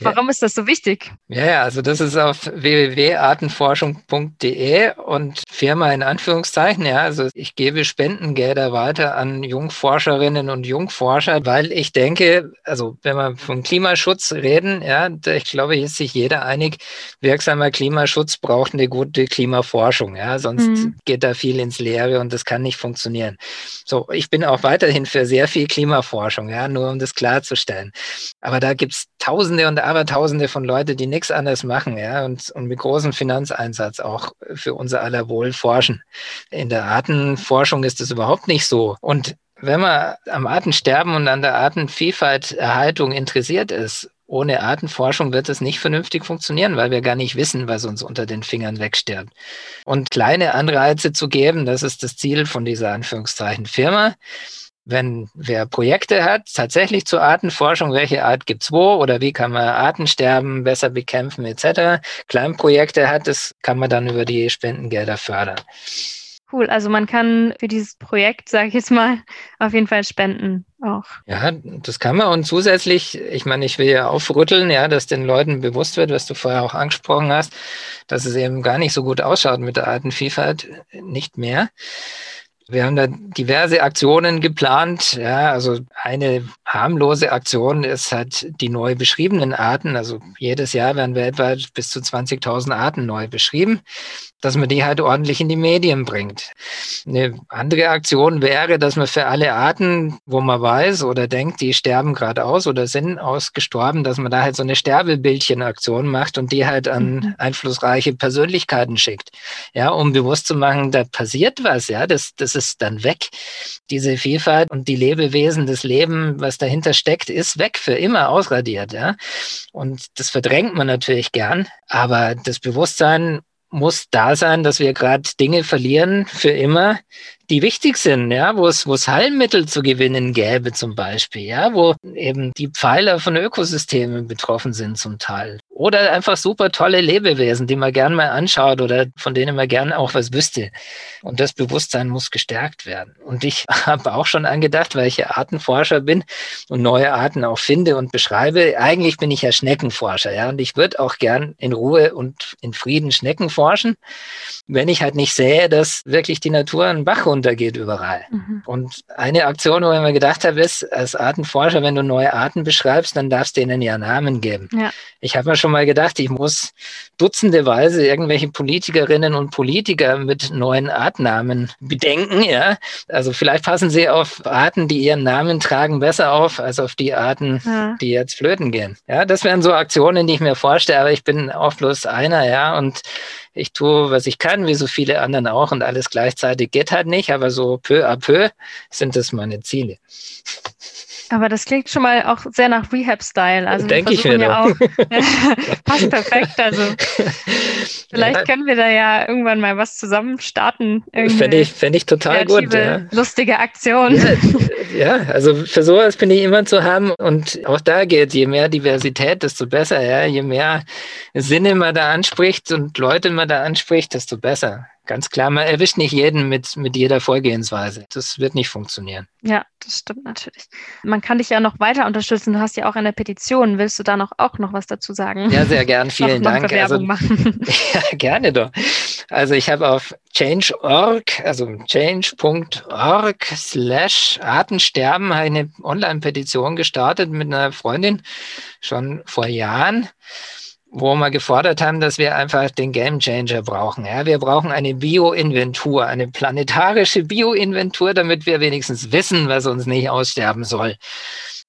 Warum ja. ist das so wichtig? Ja, ja, also das ist auf www.artenforschung.de und Firma in Anführungszeichen, ja, also ich gebe Spendengelder weiter an Jungforscherinnen und Jungforscher, weil ich denke, also wenn wir vom Klimaschutz reden, ja, ich glaube, hier ist sich jeder einig, wirksamer Klimaschutz braucht eine gute gute Klimaforschung, ja, sonst mhm. geht da viel ins Leere und das kann nicht funktionieren. So, ich bin auch weiterhin für sehr viel Klimaforschung, ja, nur um das klarzustellen. Aber da gibt es Tausende und Abertausende von Leuten, die nichts anderes machen, ja, und, und mit großem Finanzeinsatz auch für unser aller Wohl forschen. In der Artenforschung ist das überhaupt nicht so. Und wenn man am Artensterben und an der Artenvielfalterhaltung interessiert ist ohne Artenforschung wird es nicht vernünftig funktionieren, weil wir gar nicht wissen, was uns unter den Fingern wegstirbt. Und kleine Anreize zu geben, das ist das Ziel von dieser Anführungszeichen Firma. Wenn wer Projekte hat, tatsächlich zur Artenforschung, welche Art gibt's wo oder wie kann man Artensterben besser bekämpfen etc. Kleinprojekte hat, das kann man dann über die Spendengelder fördern. Cool, also man kann für dieses Projekt, sage ich jetzt mal, auf jeden Fall spenden auch. Ja, das kann man und zusätzlich, ich meine, ich will ja aufrütteln, ja, dass den Leuten bewusst wird, was du vorher auch angesprochen hast, dass es eben gar nicht so gut ausschaut mit der Artenvielfalt, nicht mehr. Wir haben da diverse Aktionen geplant. Ja, also eine harmlose Aktion ist halt die neu beschriebenen Arten. Also jedes Jahr werden weltweit bis zu 20.000 Arten neu beschrieben dass man die halt ordentlich in die Medien bringt. Eine andere Aktion wäre, dass man für alle Arten, wo man weiß oder denkt, die sterben gerade aus oder sind ausgestorben, dass man da halt so eine Sterbebildchenaktion macht und die halt an mhm. einflussreiche Persönlichkeiten schickt. Ja, um bewusst zu machen, da passiert was, ja, das, das ist dann weg. Diese Vielfalt und die Lebewesen, das Leben, was dahinter steckt, ist weg für immer ausradiert, ja. Und das verdrängt man natürlich gern, aber das Bewusstsein muss da sein, dass wir gerade Dinge verlieren für immer, die wichtig sind, ja, wo es, wo es Heilmittel zu gewinnen gäbe zum Beispiel, ja, wo eben die Pfeiler von Ökosystemen betroffen sind zum Teil. Oder einfach super tolle Lebewesen, die man gern mal anschaut oder von denen man gern auch was wüsste. Und das Bewusstsein muss gestärkt werden. Und ich habe auch schon angedacht, weil ich ja Artenforscher bin und neue Arten auch finde und beschreibe. Eigentlich bin ich ja Schneckenforscher, ja, und ich würde auch gern in Ruhe und in Frieden Schnecken forschen, wenn ich halt nicht sähe, dass wirklich die Natur einen Bach runtergeht überall. Mhm. Und eine Aktion, wo ich mir gedacht habe, ist, als Artenforscher, wenn du neue Arten beschreibst, dann darfst du ihnen ja Namen geben. Ja. Ich habe mir schon mal gedacht, ich muss dutzendeweise irgendwelche Politikerinnen und Politiker mit neuen Artnamen bedenken, ja. Also vielleicht passen sie auf Arten, die ihren Namen tragen, besser auf, als auf die Arten, ja. die jetzt flöten gehen. Ja, das wären so Aktionen, die ich mir vorstelle, aber ich bin auch bloß einer, ja, und ich tue, was ich kann, wie so viele anderen auch, und alles gleichzeitig geht halt nicht, aber so peu à peu sind das meine Ziele. Aber das klingt schon mal auch sehr nach Rehab-Style. Also Denke ich mir ja auch. passt perfekt. Also vielleicht ja. können wir da ja irgendwann mal was zusammen starten. Fände ich, fänd ich total gut. Ja. Lustige Aktion. Ja, ja, also für sowas bin ich immer zu haben. Und auch da geht, je mehr Diversität, desto besser. Ja? Je mehr Sinne man da anspricht und Leute man da anspricht, desto besser. Ganz klar. Man erwischt nicht jeden mit, mit jeder Vorgehensweise. Das wird nicht funktionieren. Ja, das stimmt natürlich. Man kann dich ja noch weiter unterstützen. Du hast ja auch eine Petition. Willst du da noch auch noch was dazu sagen? Ja, sehr gern. Vielen Dank. Also, ja, gerne doch. Also ich habe auf change.org, also change.org slash Artensterben eine Online-Petition gestartet mit einer Freundin schon vor Jahren wo wir gefordert haben, dass wir einfach den Game Changer brauchen. Ja, wir brauchen eine Bioinventur, eine planetarische Bioinventur, damit wir wenigstens wissen, was uns nicht aussterben soll.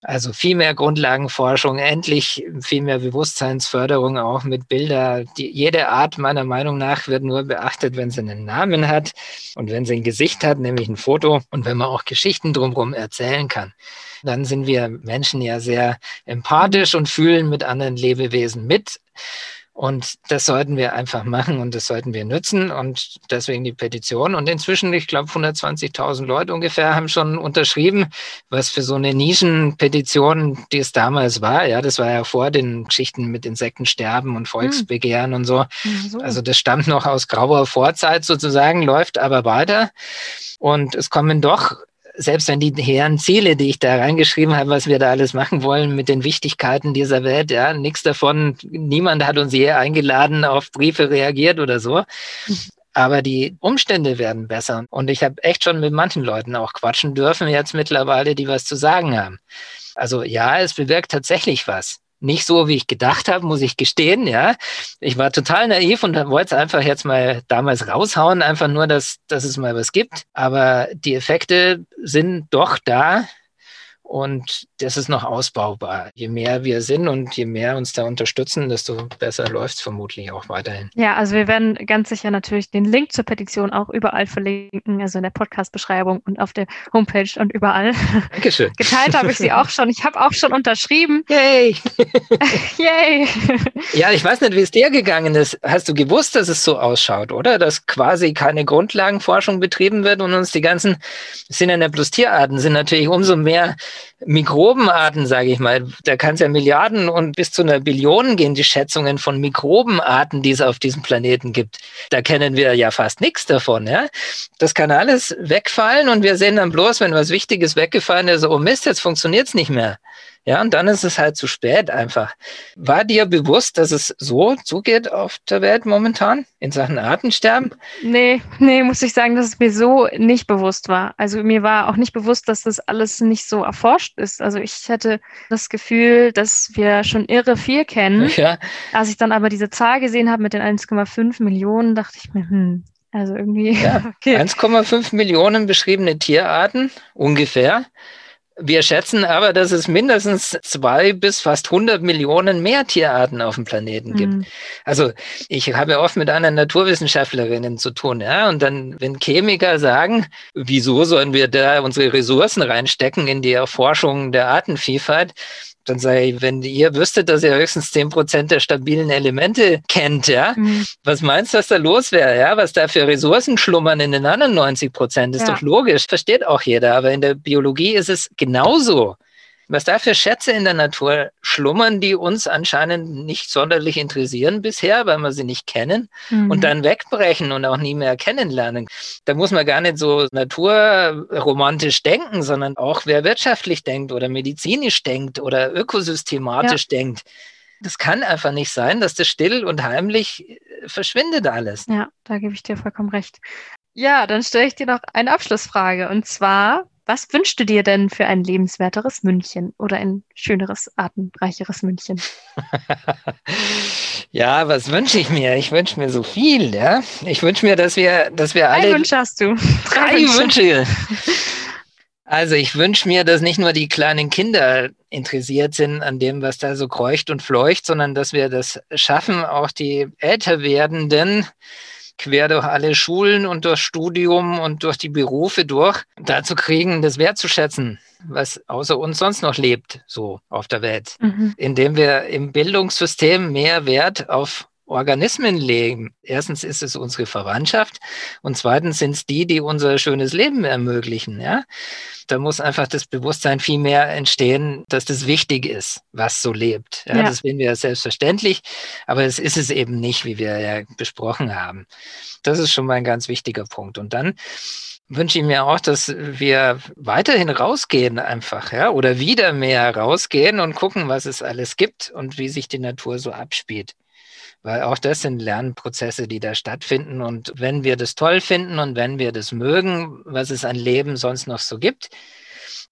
Also viel mehr Grundlagenforschung, endlich viel mehr Bewusstseinsförderung auch mit Bilder. Die, jede Art meiner Meinung nach wird nur beachtet, wenn sie einen Namen hat und wenn sie ein Gesicht hat, nämlich ein Foto und wenn man auch Geschichten drumherum erzählen kann. Dann sind wir Menschen ja sehr empathisch und fühlen mit anderen Lebewesen mit. Und das sollten wir einfach machen und das sollten wir nutzen und deswegen die Petition. Und inzwischen, ich glaube, 120.000 Leute ungefähr haben schon unterschrieben, was für so eine Nischenpetition, die es damals war. Ja, das war ja vor den Geschichten mit Insektensterben und Volksbegehren hm. und so. so. Also das stammt noch aus grauer Vorzeit sozusagen, läuft aber weiter. Und es kommen doch selbst wenn die hehren Ziele, die ich da reingeschrieben habe, was wir da alles machen wollen mit den Wichtigkeiten dieser Welt, ja, nichts davon, niemand hat uns je eingeladen, auf Briefe reagiert oder so. Aber die Umstände werden besser. Und ich habe echt schon mit manchen Leuten auch quatschen dürfen, jetzt mittlerweile, die was zu sagen haben. Also ja, es bewirkt tatsächlich was nicht so, wie ich gedacht habe, muss ich gestehen, ja. Ich war total naiv und wollte es einfach jetzt mal damals raushauen, einfach nur, dass, dass es mal was gibt. Aber die Effekte sind doch da. Und das ist noch ausbaubar. Je mehr wir sind und je mehr uns da unterstützen, desto besser läuft es vermutlich auch weiterhin. Ja, also wir werden ganz sicher natürlich den Link zur Petition auch überall verlinken, also in der Podcast-Beschreibung und auf der Homepage und überall. Dankeschön. Geteilt habe ich sie auch schon. Ich habe auch schon unterschrieben. Yay! Yay! ja, ich weiß nicht, wie es dir gegangen ist. Hast du gewusst, dass es so ausschaut, oder? Dass quasi keine Grundlagenforschung betrieben wird und uns die ganzen, sind ja nicht bloß Tierarten, sind natürlich umso mehr Mikrobenarten, sage ich mal, da kann es ja Milliarden und bis zu einer Billion gehen, die Schätzungen von Mikrobenarten, die es auf diesem Planeten gibt. Da kennen wir ja fast nichts davon. Ja? Das kann alles wegfallen und wir sehen dann bloß, wenn was Wichtiges weggefallen ist, oh Mist, jetzt funktioniert es nicht mehr. Ja, und dann ist es halt zu spät einfach. War dir bewusst, dass es so zugeht auf der Welt momentan in Sachen Artensterben? Nee, nee, muss ich sagen, dass es mir so nicht bewusst war. Also mir war auch nicht bewusst, dass das alles nicht so erforscht ist. Also ich hatte das Gefühl, dass wir schon irre viel kennen. Ja. Als ich dann aber diese Zahl gesehen habe mit den 1,5 Millionen, dachte ich mir, hm, also irgendwie. Ja, okay. 1,5 Millionen beschriebene Tierarten ungefähr. Wir schätzen aber, dass es mindestens zwei bis fast 100 Millionen mehr Tierarten auf dem Planeten gibt. Mhm. Also ich habe ja oft mit anderen Naturwissenschaftlerinnen zu tun, ja, und dann, wenn Chemiker sagen, wieso sollen wir da unsere Ressourcen reinstecken in die Erforschung der Artenvielfalt, dann sage ich, wenn ihr wüsstet, dass ihr höchstens zehn Prozent der stabilen Elemente kennt, ja, mhm. was meinst du, was da los wäre, ja, was da für Ressourcen schlummern in den anderen 90 Prozent, ist ja. doch logisch, versteht auch jeder, aber in der Biologie ist es genauso was da für Schätze in der Natur schlummern, die uns anscheinend nicht sonderlich interessieren bisher, weil wir sie nicht kennen mhm. und dann wegbrechen und auch nie mehr kennenlernen. Da muss man gar nicht so naturromantisch denken, sondern auch wer wirtschaftlich denkt oder medizinisch denkt oder ökosystematisch ja. denkt. Das kann einfach nicht sein, dass das still und heimlich äh, verschwindet alles. Ja, da gebe ich dir vollkommen recht. Ja, dann stelle ich dir noch eine Abschlussfrage. Und zwar, was wünschst du dir denn für ein lebenswerteres München oder ein schöneres, artenreicheres München? ja, was wünsche ich mir? Ich wünsche mir so viel, ja. Ich wünsche mir, dass wir, dass wir alle. Drei Wünsche hast du. Drei, drei Wünsche. Also ich wünsche mir, dass nicht nur die kleinen Kinder interessiert sind an dem, was da so kreucht und fleucht, sondern dass wir das schaffen, auch die älter werdenden quer durch alle Schulen und durch Studium und durch die Berufe durch, dazu kriegen, das wertzuschätzen, was außer uns sonst noch lebt, so auf der Welt. Mhm. Indem wir im Bildungssystem mehr Wert auf Organismen legen. Erstens ist es unsere Verwandtschaft und zweitens sind es die, die unser schönes Leben ermöglichen. Ja? da muss einfach das Bewusstsein viel mehr entstehen, dass das wichtig ist, was so lebt. Ja, ja. Das finden wir selbstverständlich, aber es ist es eben nicht, wie wir ja besprochen haben. Das ist schon mal ein ganz wichtiger Punkt. Und dann wünsche ich mir auch, dass wir weiterhin rausgehen einfach, ja, oder wieder mehr rausgehen und gucken, was es alles gibt und wie sich die Natur so abspielt. Weil auch das sind Lernprozesse, die da stattfinden. Und wenn wir das toll finden und wenn wir das mögen, was es an Leben sonst noch so gibt,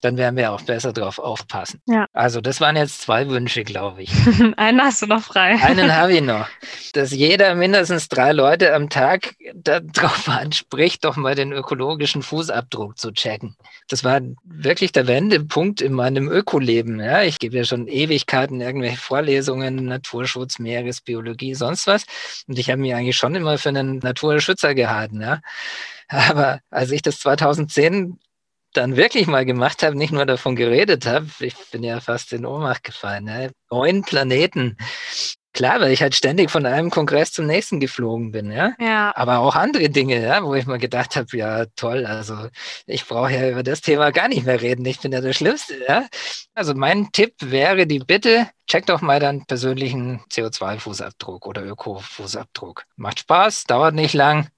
dann werden wir auch besser drauf aufpassen. Ja. Also das waren jetzt zwei Wünsche, glaube ich. Einen hast du noch frei. Einen habe ich noch. Dass jeder mindestens drei Leute am Tag darauf anspricht, doch mal den ökologischen Fußabdruck zu checken. Das war wirklich der Wendepunkt in meinem Ökoleben. Ja, ich gebe ja schon Ewigkeiten irgendwelche Vorlesungen, Naturschutz, Meeresbiologie, sonst was. Und ich habe mich eigentlich schon immer für einen Naturschützer gehalten. Ja. Aber als ich das 2010 dann wirklich mal gemacht habe, nicht nur davon geredet habe, ich bin ja fast in Ohnmacht gefallen. Ne? Neun Planeten. Klar, weil ich halt ständig von einem Kongress zum nächsten geflogen bin, ja. ja. Aber auch andere Dinge, ja, wo ich mal gedacht habe, ja, toll, also ich brauche ja über das Thema gar nicht mehr reden. Ich bin ja der Schlimmste, ja. Also mein Tipp wäre die Bitte, check doch mal deinen persönlichen CO2-Fußabdruck oder Öko-Fußabdruck. Macht Spaß, dauert nicht lang,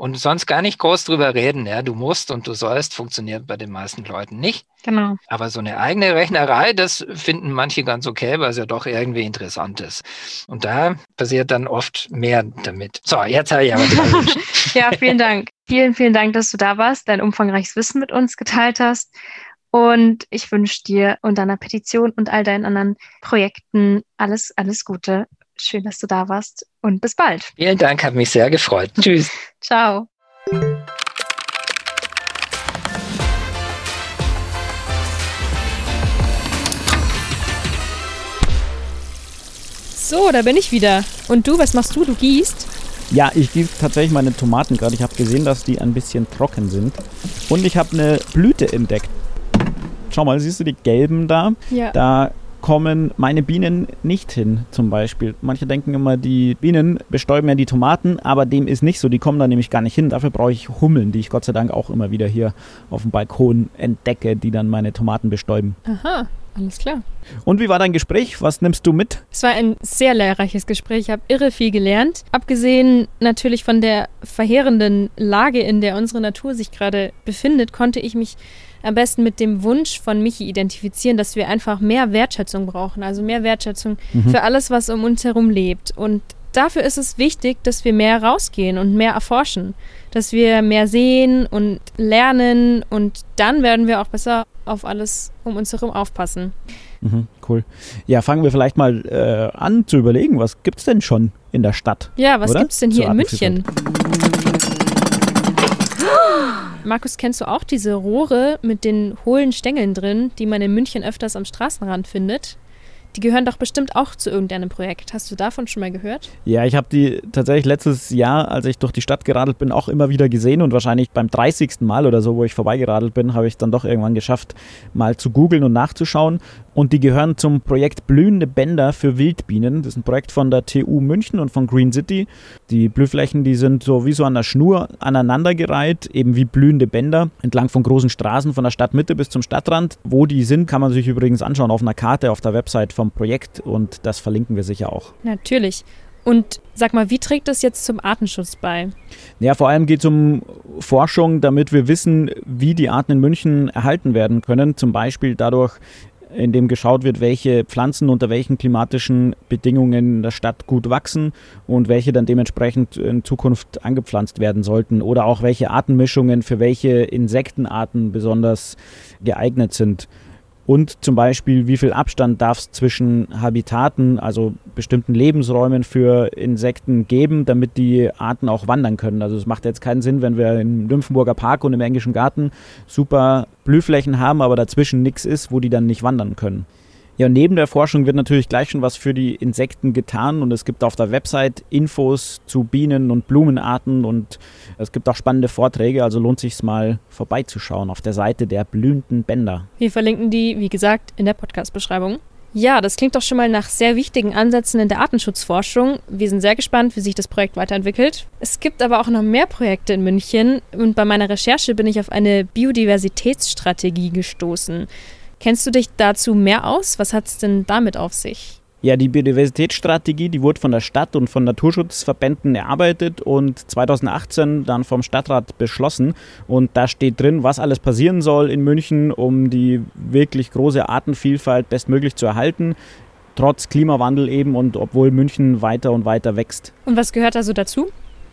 und sonst gar nicht groß drüber reden. Ja, du musst und du sollst, funktioniert bei den meisten Leuten nicht. Genau. Aber so eine eigene Rechnerei, das finden manche ganz okay, weil es ja doch irgendwie interessant ist. Und da passiert dann oft mehr damit. So, jetzt habe ich aber Ja, vielen Dank. Vielen, vielen Dank, dass du da warst, dein umfangreiches Wissen mit uns geteilt hast. Und ich wünsche dir und deiner Petition und all deinen anderen Projekten alles, alles Gute Schön, dass du da warst und bis bald. Vielen Dank, hat mich sehr gefreut. Tschüss. Ciao. So, da bin ich wieder. Und du, was machst du? Du gießt? Ja, ich gieße tatsächlich meine Tomaten gerade. Ich habe gesehen, dass die ein bisschen trocken sind. Und ich habe eine Blüte entdeckt. Schau mal, siehst du die gelben da? Ja. Da kommen meine Bienen nicht hin, zum Beispiel. Manche denken immer, die Bienen bestäuben ja die Tomaten, aber dem ist nicht so. Die kommen da nämlich gar nicht hin. Dafür brauche ich Hummeln, die ich Gott sei Dank auch immer wieder hier auf dem Balkon entdecke, die dann meine Tomaten bestäuben. Aha. Alles klar. Und wie war dein Gespräch? Was nimmst du mit? Es war ein sehr lehrreiches Gespräch. Ich habe irre viel gelernt. Abgesehen natürlich von der verheerenden Lage, in der unsere Natur sich gerade befindet, konnte ich mich am besten mit dem Wunsch von Michi identifizieren, dass wir einfach mehr Wertschätzung brauchen, also mehr Wertschätzung mhm. für alles, was um uns herum lebt. Und dafür ist es wichtig, dass wir mehr rausgehen und mehr erforschen, dass wir mehr sehen und lernen und dann werden wir auch besser auf alles um uns herum aufpassen. Mhm, cool. Ja, fangen wir vielleicht mal äh, an zu überlegen, was gibt es denn schon in der Stadt? Ja, was gibt es denn hier in München? Markus, kennst du auch diese Rohre mit den hohlen Stängeln drin, die man in München öfters am Straßenrand findet? Die gehören doch bestimmt auch zu irgendeinem Projekt. Hast du davon schon mal gehört? Ja, ich habe die tatsächlich letztes Jahr, als ich durch die Stadt geradelt bin, auch immer wieder gesehen und wahrscheinlich beim 30. Mal oder so, wo ich vorbeigeradelt bin, habe ich dann doch irgendwann geschafft, mal zu googeln und nachzuschauen. Und die gehören zum Projekt Blühende Bänder für Wildbienen. Das ist ein Projekt von der TU München und von Green City. Die Blühflächen, die sind so wie so an der Schnur aneinandergereiht, eben wie blühende Bänder, entlang von großen Straßen von der Stadtmitte bis zum Stadtrand. Wo die sind, kann man sich übrigens anschauen auf einer Karte auf der Website vom Projekt und das verlinken wir sicher auch. Natürlich. Und sag mal, wie trägt das jetzt zum Artenschutz bei? Ja, vor allem geht es um Forschung, damit wir wissen, wie die Arten in München erhalten werden können. Zum Beispiel dadurch, in dem geschaut wird, welche Pflanzen unter welchen klimatischen Bedingungen in der Stadt gut wachsen und welche dann dementsprechend in Zukunft angepflanzt werden sollten oder auch welche Artenmischungen für welche Insektenarten besonders geeignet sind und zum Beispiel, wie viel Abstand darf es zwischen Habitaten, also bestimmten Lebensräumen für Insekten geben, damit die Arten auch wandern können. Also es macht jetzt keinen Sinn, wenn wir im Nymphenburger Park und im Englischen Garten super Blühflächen haben, aber dazwischen nichts ist, wo die dann nicht wandern können. Ja, neben der Forschung wird natürlich gleich schon was für die Insekten getan und es gibt auf der Website Infos zu Bienen- und Blumenarten und es gibt auch spannende Vorträge, also lohnt sich mal vorbeizuschauen auf der Seite der blühenden Bänder. Wir verlinken die, wie gesagt, in der Podcast-Beschreibung. Ja, das klingt doch schon mal nach sehr wichtigen Ansätzen in der Artenschutzforschung. Wir sind sehr gespannt, wie sich das Projekt weiterentwickelt. Es gibt aber auch noch mehr Projekte in München und bei meiner Recherche bin ich auf eine Biodiversitätsstrategie gestoßen. Kennst du dich dazu mehr aus? Was hat es denn damit auf sich? Ja, die Biodiversitätsstrategie, die wurde von der Stadt und von Naturschutzverbänden erarbeitet und 2018 dann vom Stadtrat beschlossen. Und da steht drin, was alles passieren soll in München, um die wirklich große Artenvielfalt bestmöglich zu erhalten. Trotz Klimawandel eben und obwohl München weiter und weiter wächst. Und was gehört also dazu?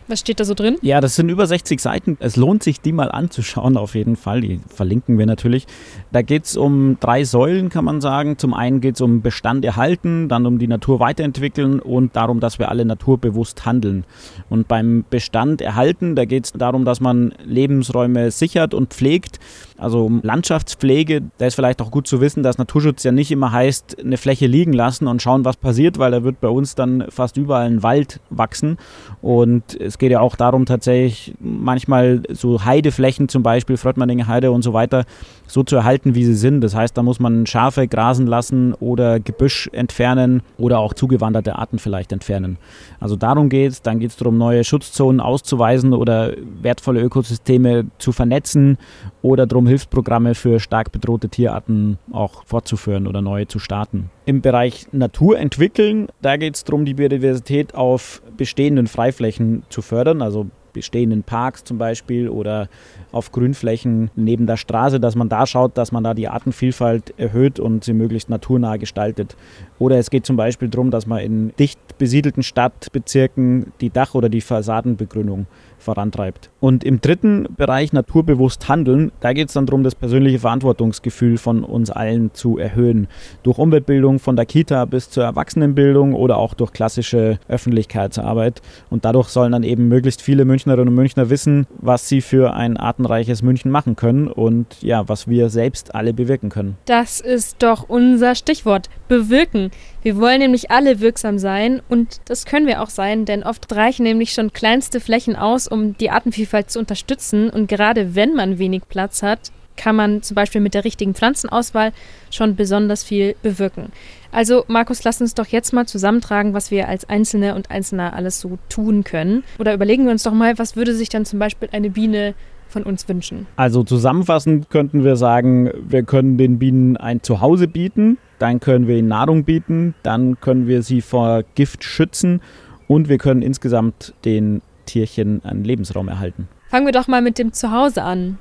Was steht da so drin? Ja, das sind über 60 Seiten. Es lohnt sich, die mal anzuschauen, auf jeden Fall. Die verlinken wir natürlich. Da geht es um drei Säulen, kann man sagen. Zum einen geht es um Bestand erhalten, dann um die Natur weiterentwickeln und darum, dass wir alle naturbewusst handeln. Und beim Bestand erhalten, da geht es darum, dass man Lebensräume sichert und pflegt. Also um Landschaftspflege, da ist vielleicht auch gut zu wissen, dass Naturschutz ja nicht immer heißt, eine Fläche liegen lassen und schauen, was passiert, weil da wird bei uns dann fast überall ein Wald wachsen. Und es es geht ja auch darum, tatsächlich manchmal so Heideflächen, zum Beispiel Fröttmanninger Heide und so weiter, so zu erhalten, wie sie sind. Das heißt, da muss man Schafe grasen lassen oder Gebüsch entfernen oder auch zugewanderte Arten vielleicht entfernen. Also darum geht es. Dann geht es darum, neue Schutzzonen auszuweisen oder wertvolle Ökosysteme zu vernetzen oder darum, Hilfsprogramme für stark bedrohte Tierarten auch fortzuführen oder neue zu starten. Im Bereich Natur entwickeln, da geht es darum, die Biodiversität auf bestehenden Freiflächen zu fördern, also bestehenden Parks zum Beispiel oder auf Grünflächen neben der Straße, dass man da schaut, dass man da die Artenvielfalt erhöht und sie möglichst naturnah gestaltet. Oder es geht zum Beispiel darum, dass man in dicht besiedelten Stadtbezirken die Dach- oder die Fassadenbegrünung vorantreibt. Und im dritten Bereich naturbewusst handeln, da geht es dann darum, das persönliche Verantwortungsgefühl von uns allen zu erhöhen. Durch Umweltbildung von der Kita bis zur Erwachsenenbildung oder auch durch klassische Öffentlichkeitsarbeit. Und dadurch sollen dann eben möglichst viele Münchnerinnen und Münchner wissen, was sie für ein artenreiches München machen können und ja, was wir selbst alle bewirken können. Das ist doch unser Stichwort. Bewirken. Wir wollen nämlich alle wirksam sein und das können wir auch sein, denn oft reichen nämlich schon kleinste Flächen aus, um die Artenvielfalt zu unterstützen. Und gerade wenn man wenig Platz hat, kann man zum Beispiel mit der richtigen Pflanzenauswahl schon besonders viel bewirken. Also, Markus, lass uns doch jetzt mal zusammentragen, was wir als Einzelne und Einzelner alles so tun können. Oder überlegen wir uns doch mal, was würde sich dann zum Beispiel eine Biene von uns wünschen? Also zusammenfassend könnten wir sagen, wir können den Bienen ein Zuhause bieten, dann können wir ihnen Nahrung bieten, dann können wir sie vor Gift schützen und wir können insgesamt den Tierchen einen Lebensraum erhalten. Fangen wir doch mal mit dem Zuhause an.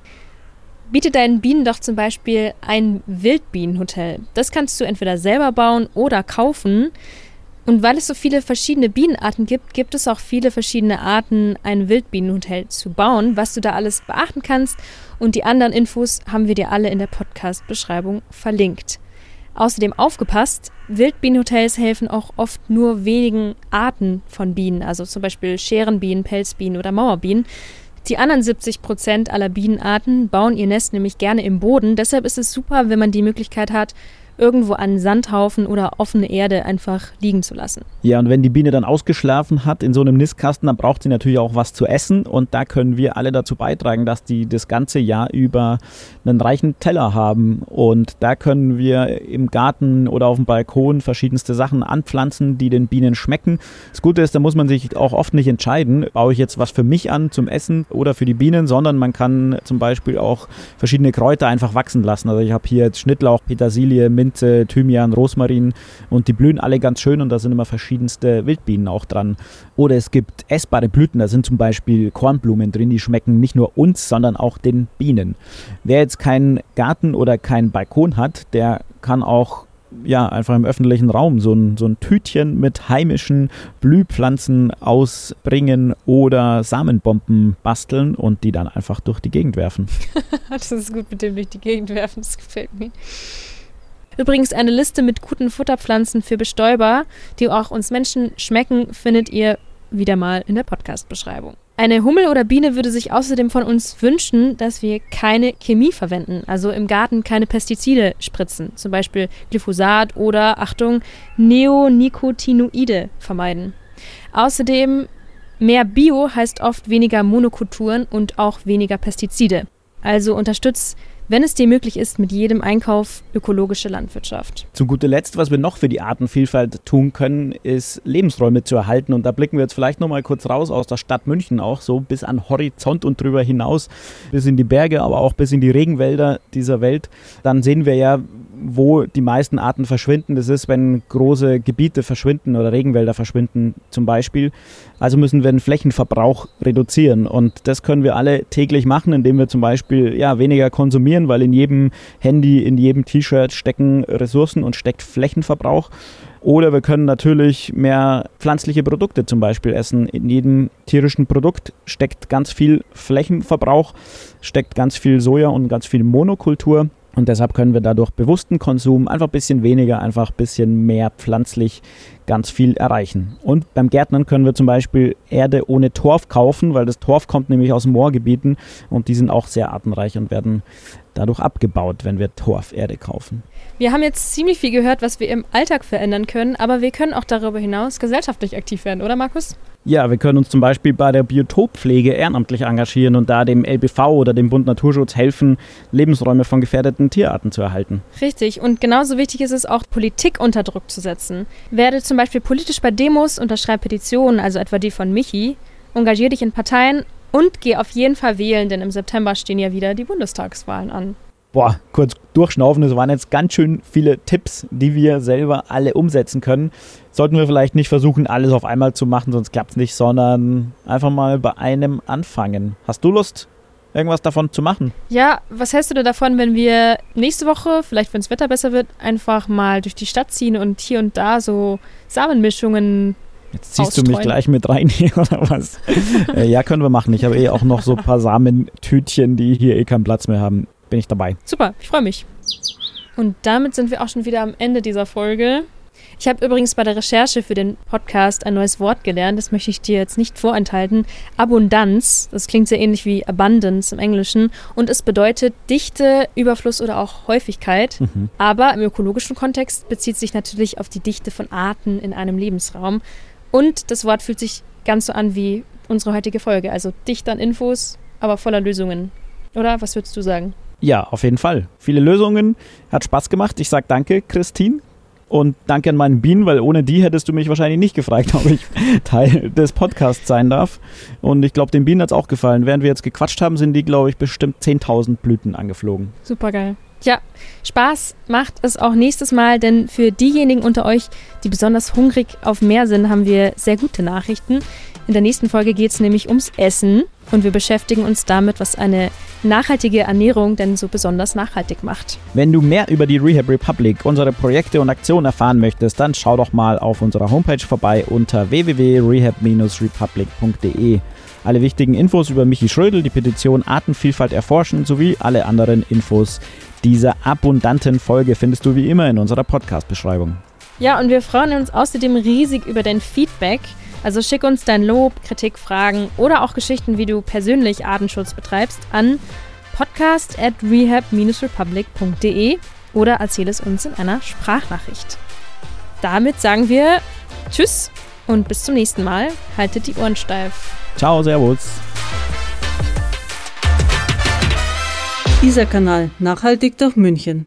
Biete deinen Bienen doch zum Beispiel ein Wildbienenhotel. Das kannst du entweder selber bauen oder kaufen. Und weil es so viele verschiedene Bienenarten gibt, gibt es auch viele verschiedene Arten, ein Wildbienenhotel zu bauen. Was du da alles beachten kannst und die anderen Infos haben wir dir alle in der Podcast-Beschreibung verlinkt. Außerdem aufgepasst, Wildbienenhotels helfen auch oft nur wenigen Arten von Bienen, also zum Beispiel Scherenbienen, Pelzbienen oder Mauerbienen. Die anderen 70 Prozent aller Bienenarten bauen ihr Nest nämlich gerne im Boden. Deshalb ist es super, wenn man die Möglichkeit hat, irgendwo an Sandhaufen oder offene Erde einfach liegen zu lassen. Ja, und wenn die Biene dann ausgeschlafen hat in so einem Nistkasten, dann braucht sie natürlich auch was zu essen und da können wir alle dazu beitragen, dass die das ganze Jahr über einen reichen Teller haben und da können wir im Garten oder auf dem Balkon verschiedenste Sachen anpflanzen, die den Bienen schmecken. Das Gute ist, da muss man sich auch oft nicht entscheiden, baue ich jetzt was für mich an zum Essen oder für die Bienen, sondern man kann zum Beispiel auch verschiedene Kräuter einfach wachsen lassen. Also ich habe hier jetzt Schnittlauch, Petersilie, Mint, Minze, Thymian, Rosmarin und die blühen alle ganz schön und da sind immer verschiedenste Wildbienen auch dran. Oder es gibt essbare Blüten, da sind zum Beispiel Kornblumen drin, die schmecken nicht nur uns, sondern auch den Bienen. Wer jetzt keinen Garten oder keinen Balkon hat, der kann auch ja, einfach im öffentlichen Raum so ein, so ein Tütchen mit heimischen Blühpflanzen ausbringen oder Samenbomben basteln und die dann einfach durch die Gegend werfen. das ist gut mit dem durch die Gegend werfen, das gefällt mir. Übrigens eine Liste mit guten Futterpflanzen für Bestäuber, die auch uns Menschen schmecken, findet ihr wieder mal in der Podcast-Beschreibung. Eine Hummel oder Biene würde sich außerdem von uns wünschen, dass wir keine Chemie verwenden, also im Garten keine Pestizide spritzen, zum Beispiel Glyphosat oder, Achtung, Neonicotinoide vermeiden. Außerdem mehr Bio heißt oft weniger Monokulturen und auch weniger Pestizide. Also unterstützt wenn es dir möglich ist, mit jedem Einkauf ökologische Landwirtschaft. Zu guter Letzt, was wir noch für die Artenvielfalt tun können, ist Lebensräume zu erhalten. Und da blicken wir jetzt vielleicht noch mal kurz raus aus der Stadt München auch so bis an Horizont und drüber hinaus, bis in die Berge, aber auch bis in die Regenwälder dieser Welt. Dann sehen wir ja, wo die meisten Arten verschwinden. Das ist, wenn große Gebiete verschwinden oder Regenwälder verschwinden zum Beispiel. Also müssen wir den Flächenverbrauch reduzieren. Und das können wir alle täglich machen, indem wir zum Beispiel ja, weniger konsumieren, weil in jedem Handy, in jedem T-Shirt stecken Ressourcen und steckt Flächenverbrauch. Oder wir können natürlich mehr pflanzliche Produkte zum Beispiel essen. In jedem tierischen Produkt steckt ganz viel Flächenverbrauch, steckt ganz viel Soja und ganz viel Monokultur. Und deshalb können wir dadurch bewussten Konsum einfach ein bisschen weniger, einfach ein bisschen mehr pflanzlich ganz viel erreichen. Und beim Gärtnern können wir zum Beispiel Erde ohne Torf kaufen, weil das Torf kommt nämlich aus Moorgebieten und die sind auch sehr artenreich und werden dadurch abgebaut, wenn wir Torferde kaufen. Wir haben jetzt ziemlich viel gehört, was wir im Alltag verändern können, aber wir können auch darüber hinaus gesellschaftlich aktiv werden, oder Markus? Ja, wir können uns zum Beispiel bei der Biotoppflege ehrenamtlich engagieren und da dem LBV oder dem Bund Naturschutz helfen, Lebensräume von gefährdeten Tierarten zu erhalten. Richtig, und genauso wichtig ist es auch, Politik unter Druck zu setzen. Werde zum Beispiel politisch bei Demos, unterschreib Petitionen, also etwa die von Michi, engagier dich in Parteien und geh auf jeden Fall wählen, denn im September stehen ja wieder die Bundestagswahlen an. Boah, kurz durchschnaufen, das waren jetzt ganz schön viele Tipps, die wir selber alle umsetzen können. Sollten wir vielleicht nicht versuchen, alles auf einmal zu machen, sonst klappt es nicht, sondern einfach mal bei einem anfangen. Hast du Lust, irgendwas davon zu machen? Ja, was hältst du denn davon, wenn wir nächste Woche, vielleicht wenn das Wetter besser wird, einfach mal durch die Stadt ziehen und hier und da so Samenmischungen Jetzt ziehst du mich gleich mit rein hier oder was? äh, ja, können wir machen. Ich habe eh auch noch so ein paar Samentütchen, die hier eh keinen Platz mehr haben. Bin ich dabei. Super, ich freue mich. Und damit sind wir auch schon wieder am Ende dieser Folge. Ich habe übrigens bei der Recherche für den Podcast ein neues Wort gelernt, das möchte ich dir jetzt nicht vorenthalten. Abundanz, das klingt sehr ähnlich wie Abundance im Englischen und es bedeutet Dichte, Überfluss oder auch Häufigkeit. Mhm. Aber im ökologischen Kontext bezieht sich natürlich auf die Dichte von Arten in einem Lebensraum. Und das Wort fühlt sich ganz so an wie unsere heutige Folge, also dicht an Infos, aber voller Lösungen. Oder was würdest du sagen? Ja, auf jeden Fall. Viele Lösungen. Hat Spaß gemacht. Ich sage danke, Christine. Und danke an meinen Bienen, weil ohne die hättest du mich wahrscheinlich nicht gefragt, ob ich Teil des Podcasts sein darf. Und ich glaube, den Bienen hat es auch gefallen. Während wir jetzt gequatscht haben, sind die, glaube ich, bestimmt 10.000 Blüten angeflogen. Super geil. Ja, Spaß macht es auch nächstes Mal, denn für diejenigen unter euch, die besonders hungrig auf mehr sind, haben wir sehr gute Nachrichten. In der nächsten Folge geht es nämlich ums Essen und wir beschäftigen uns damit, was eine nachhaltige Ernährung denn so besonders nachhaltig macht. Wenn du mehr über die Rehab Republic, unsere Projekte und Aktionen erfahren möchtest, dann schau doch mal auf unserer Homepage vorbei unter www.rehab-republic.de. Alle wichtigen Infos über Michi Schrödel, die Petition Artenvielfalt erforschen sowie alle anderen Infos dieser abundanten Folge findest du wie immer in unserer Podcast-Beschreibung. Ja, und wir freuen uns außerdem riesig über dein Feedback. Also schick uns dein Lob, Kritik, Fragen oder auch Geschichten, wie du persönlich Artenschutz betreibst, an podcast at rehab-republic.de oder erzähl es uns in einer Sprachnachricht. Damit sagen wir Tschüss und bis zum nächsten Mal. Haltet die Ohren steif. Ciao, Servus. Isar-Kanal, nachhaltig durch München.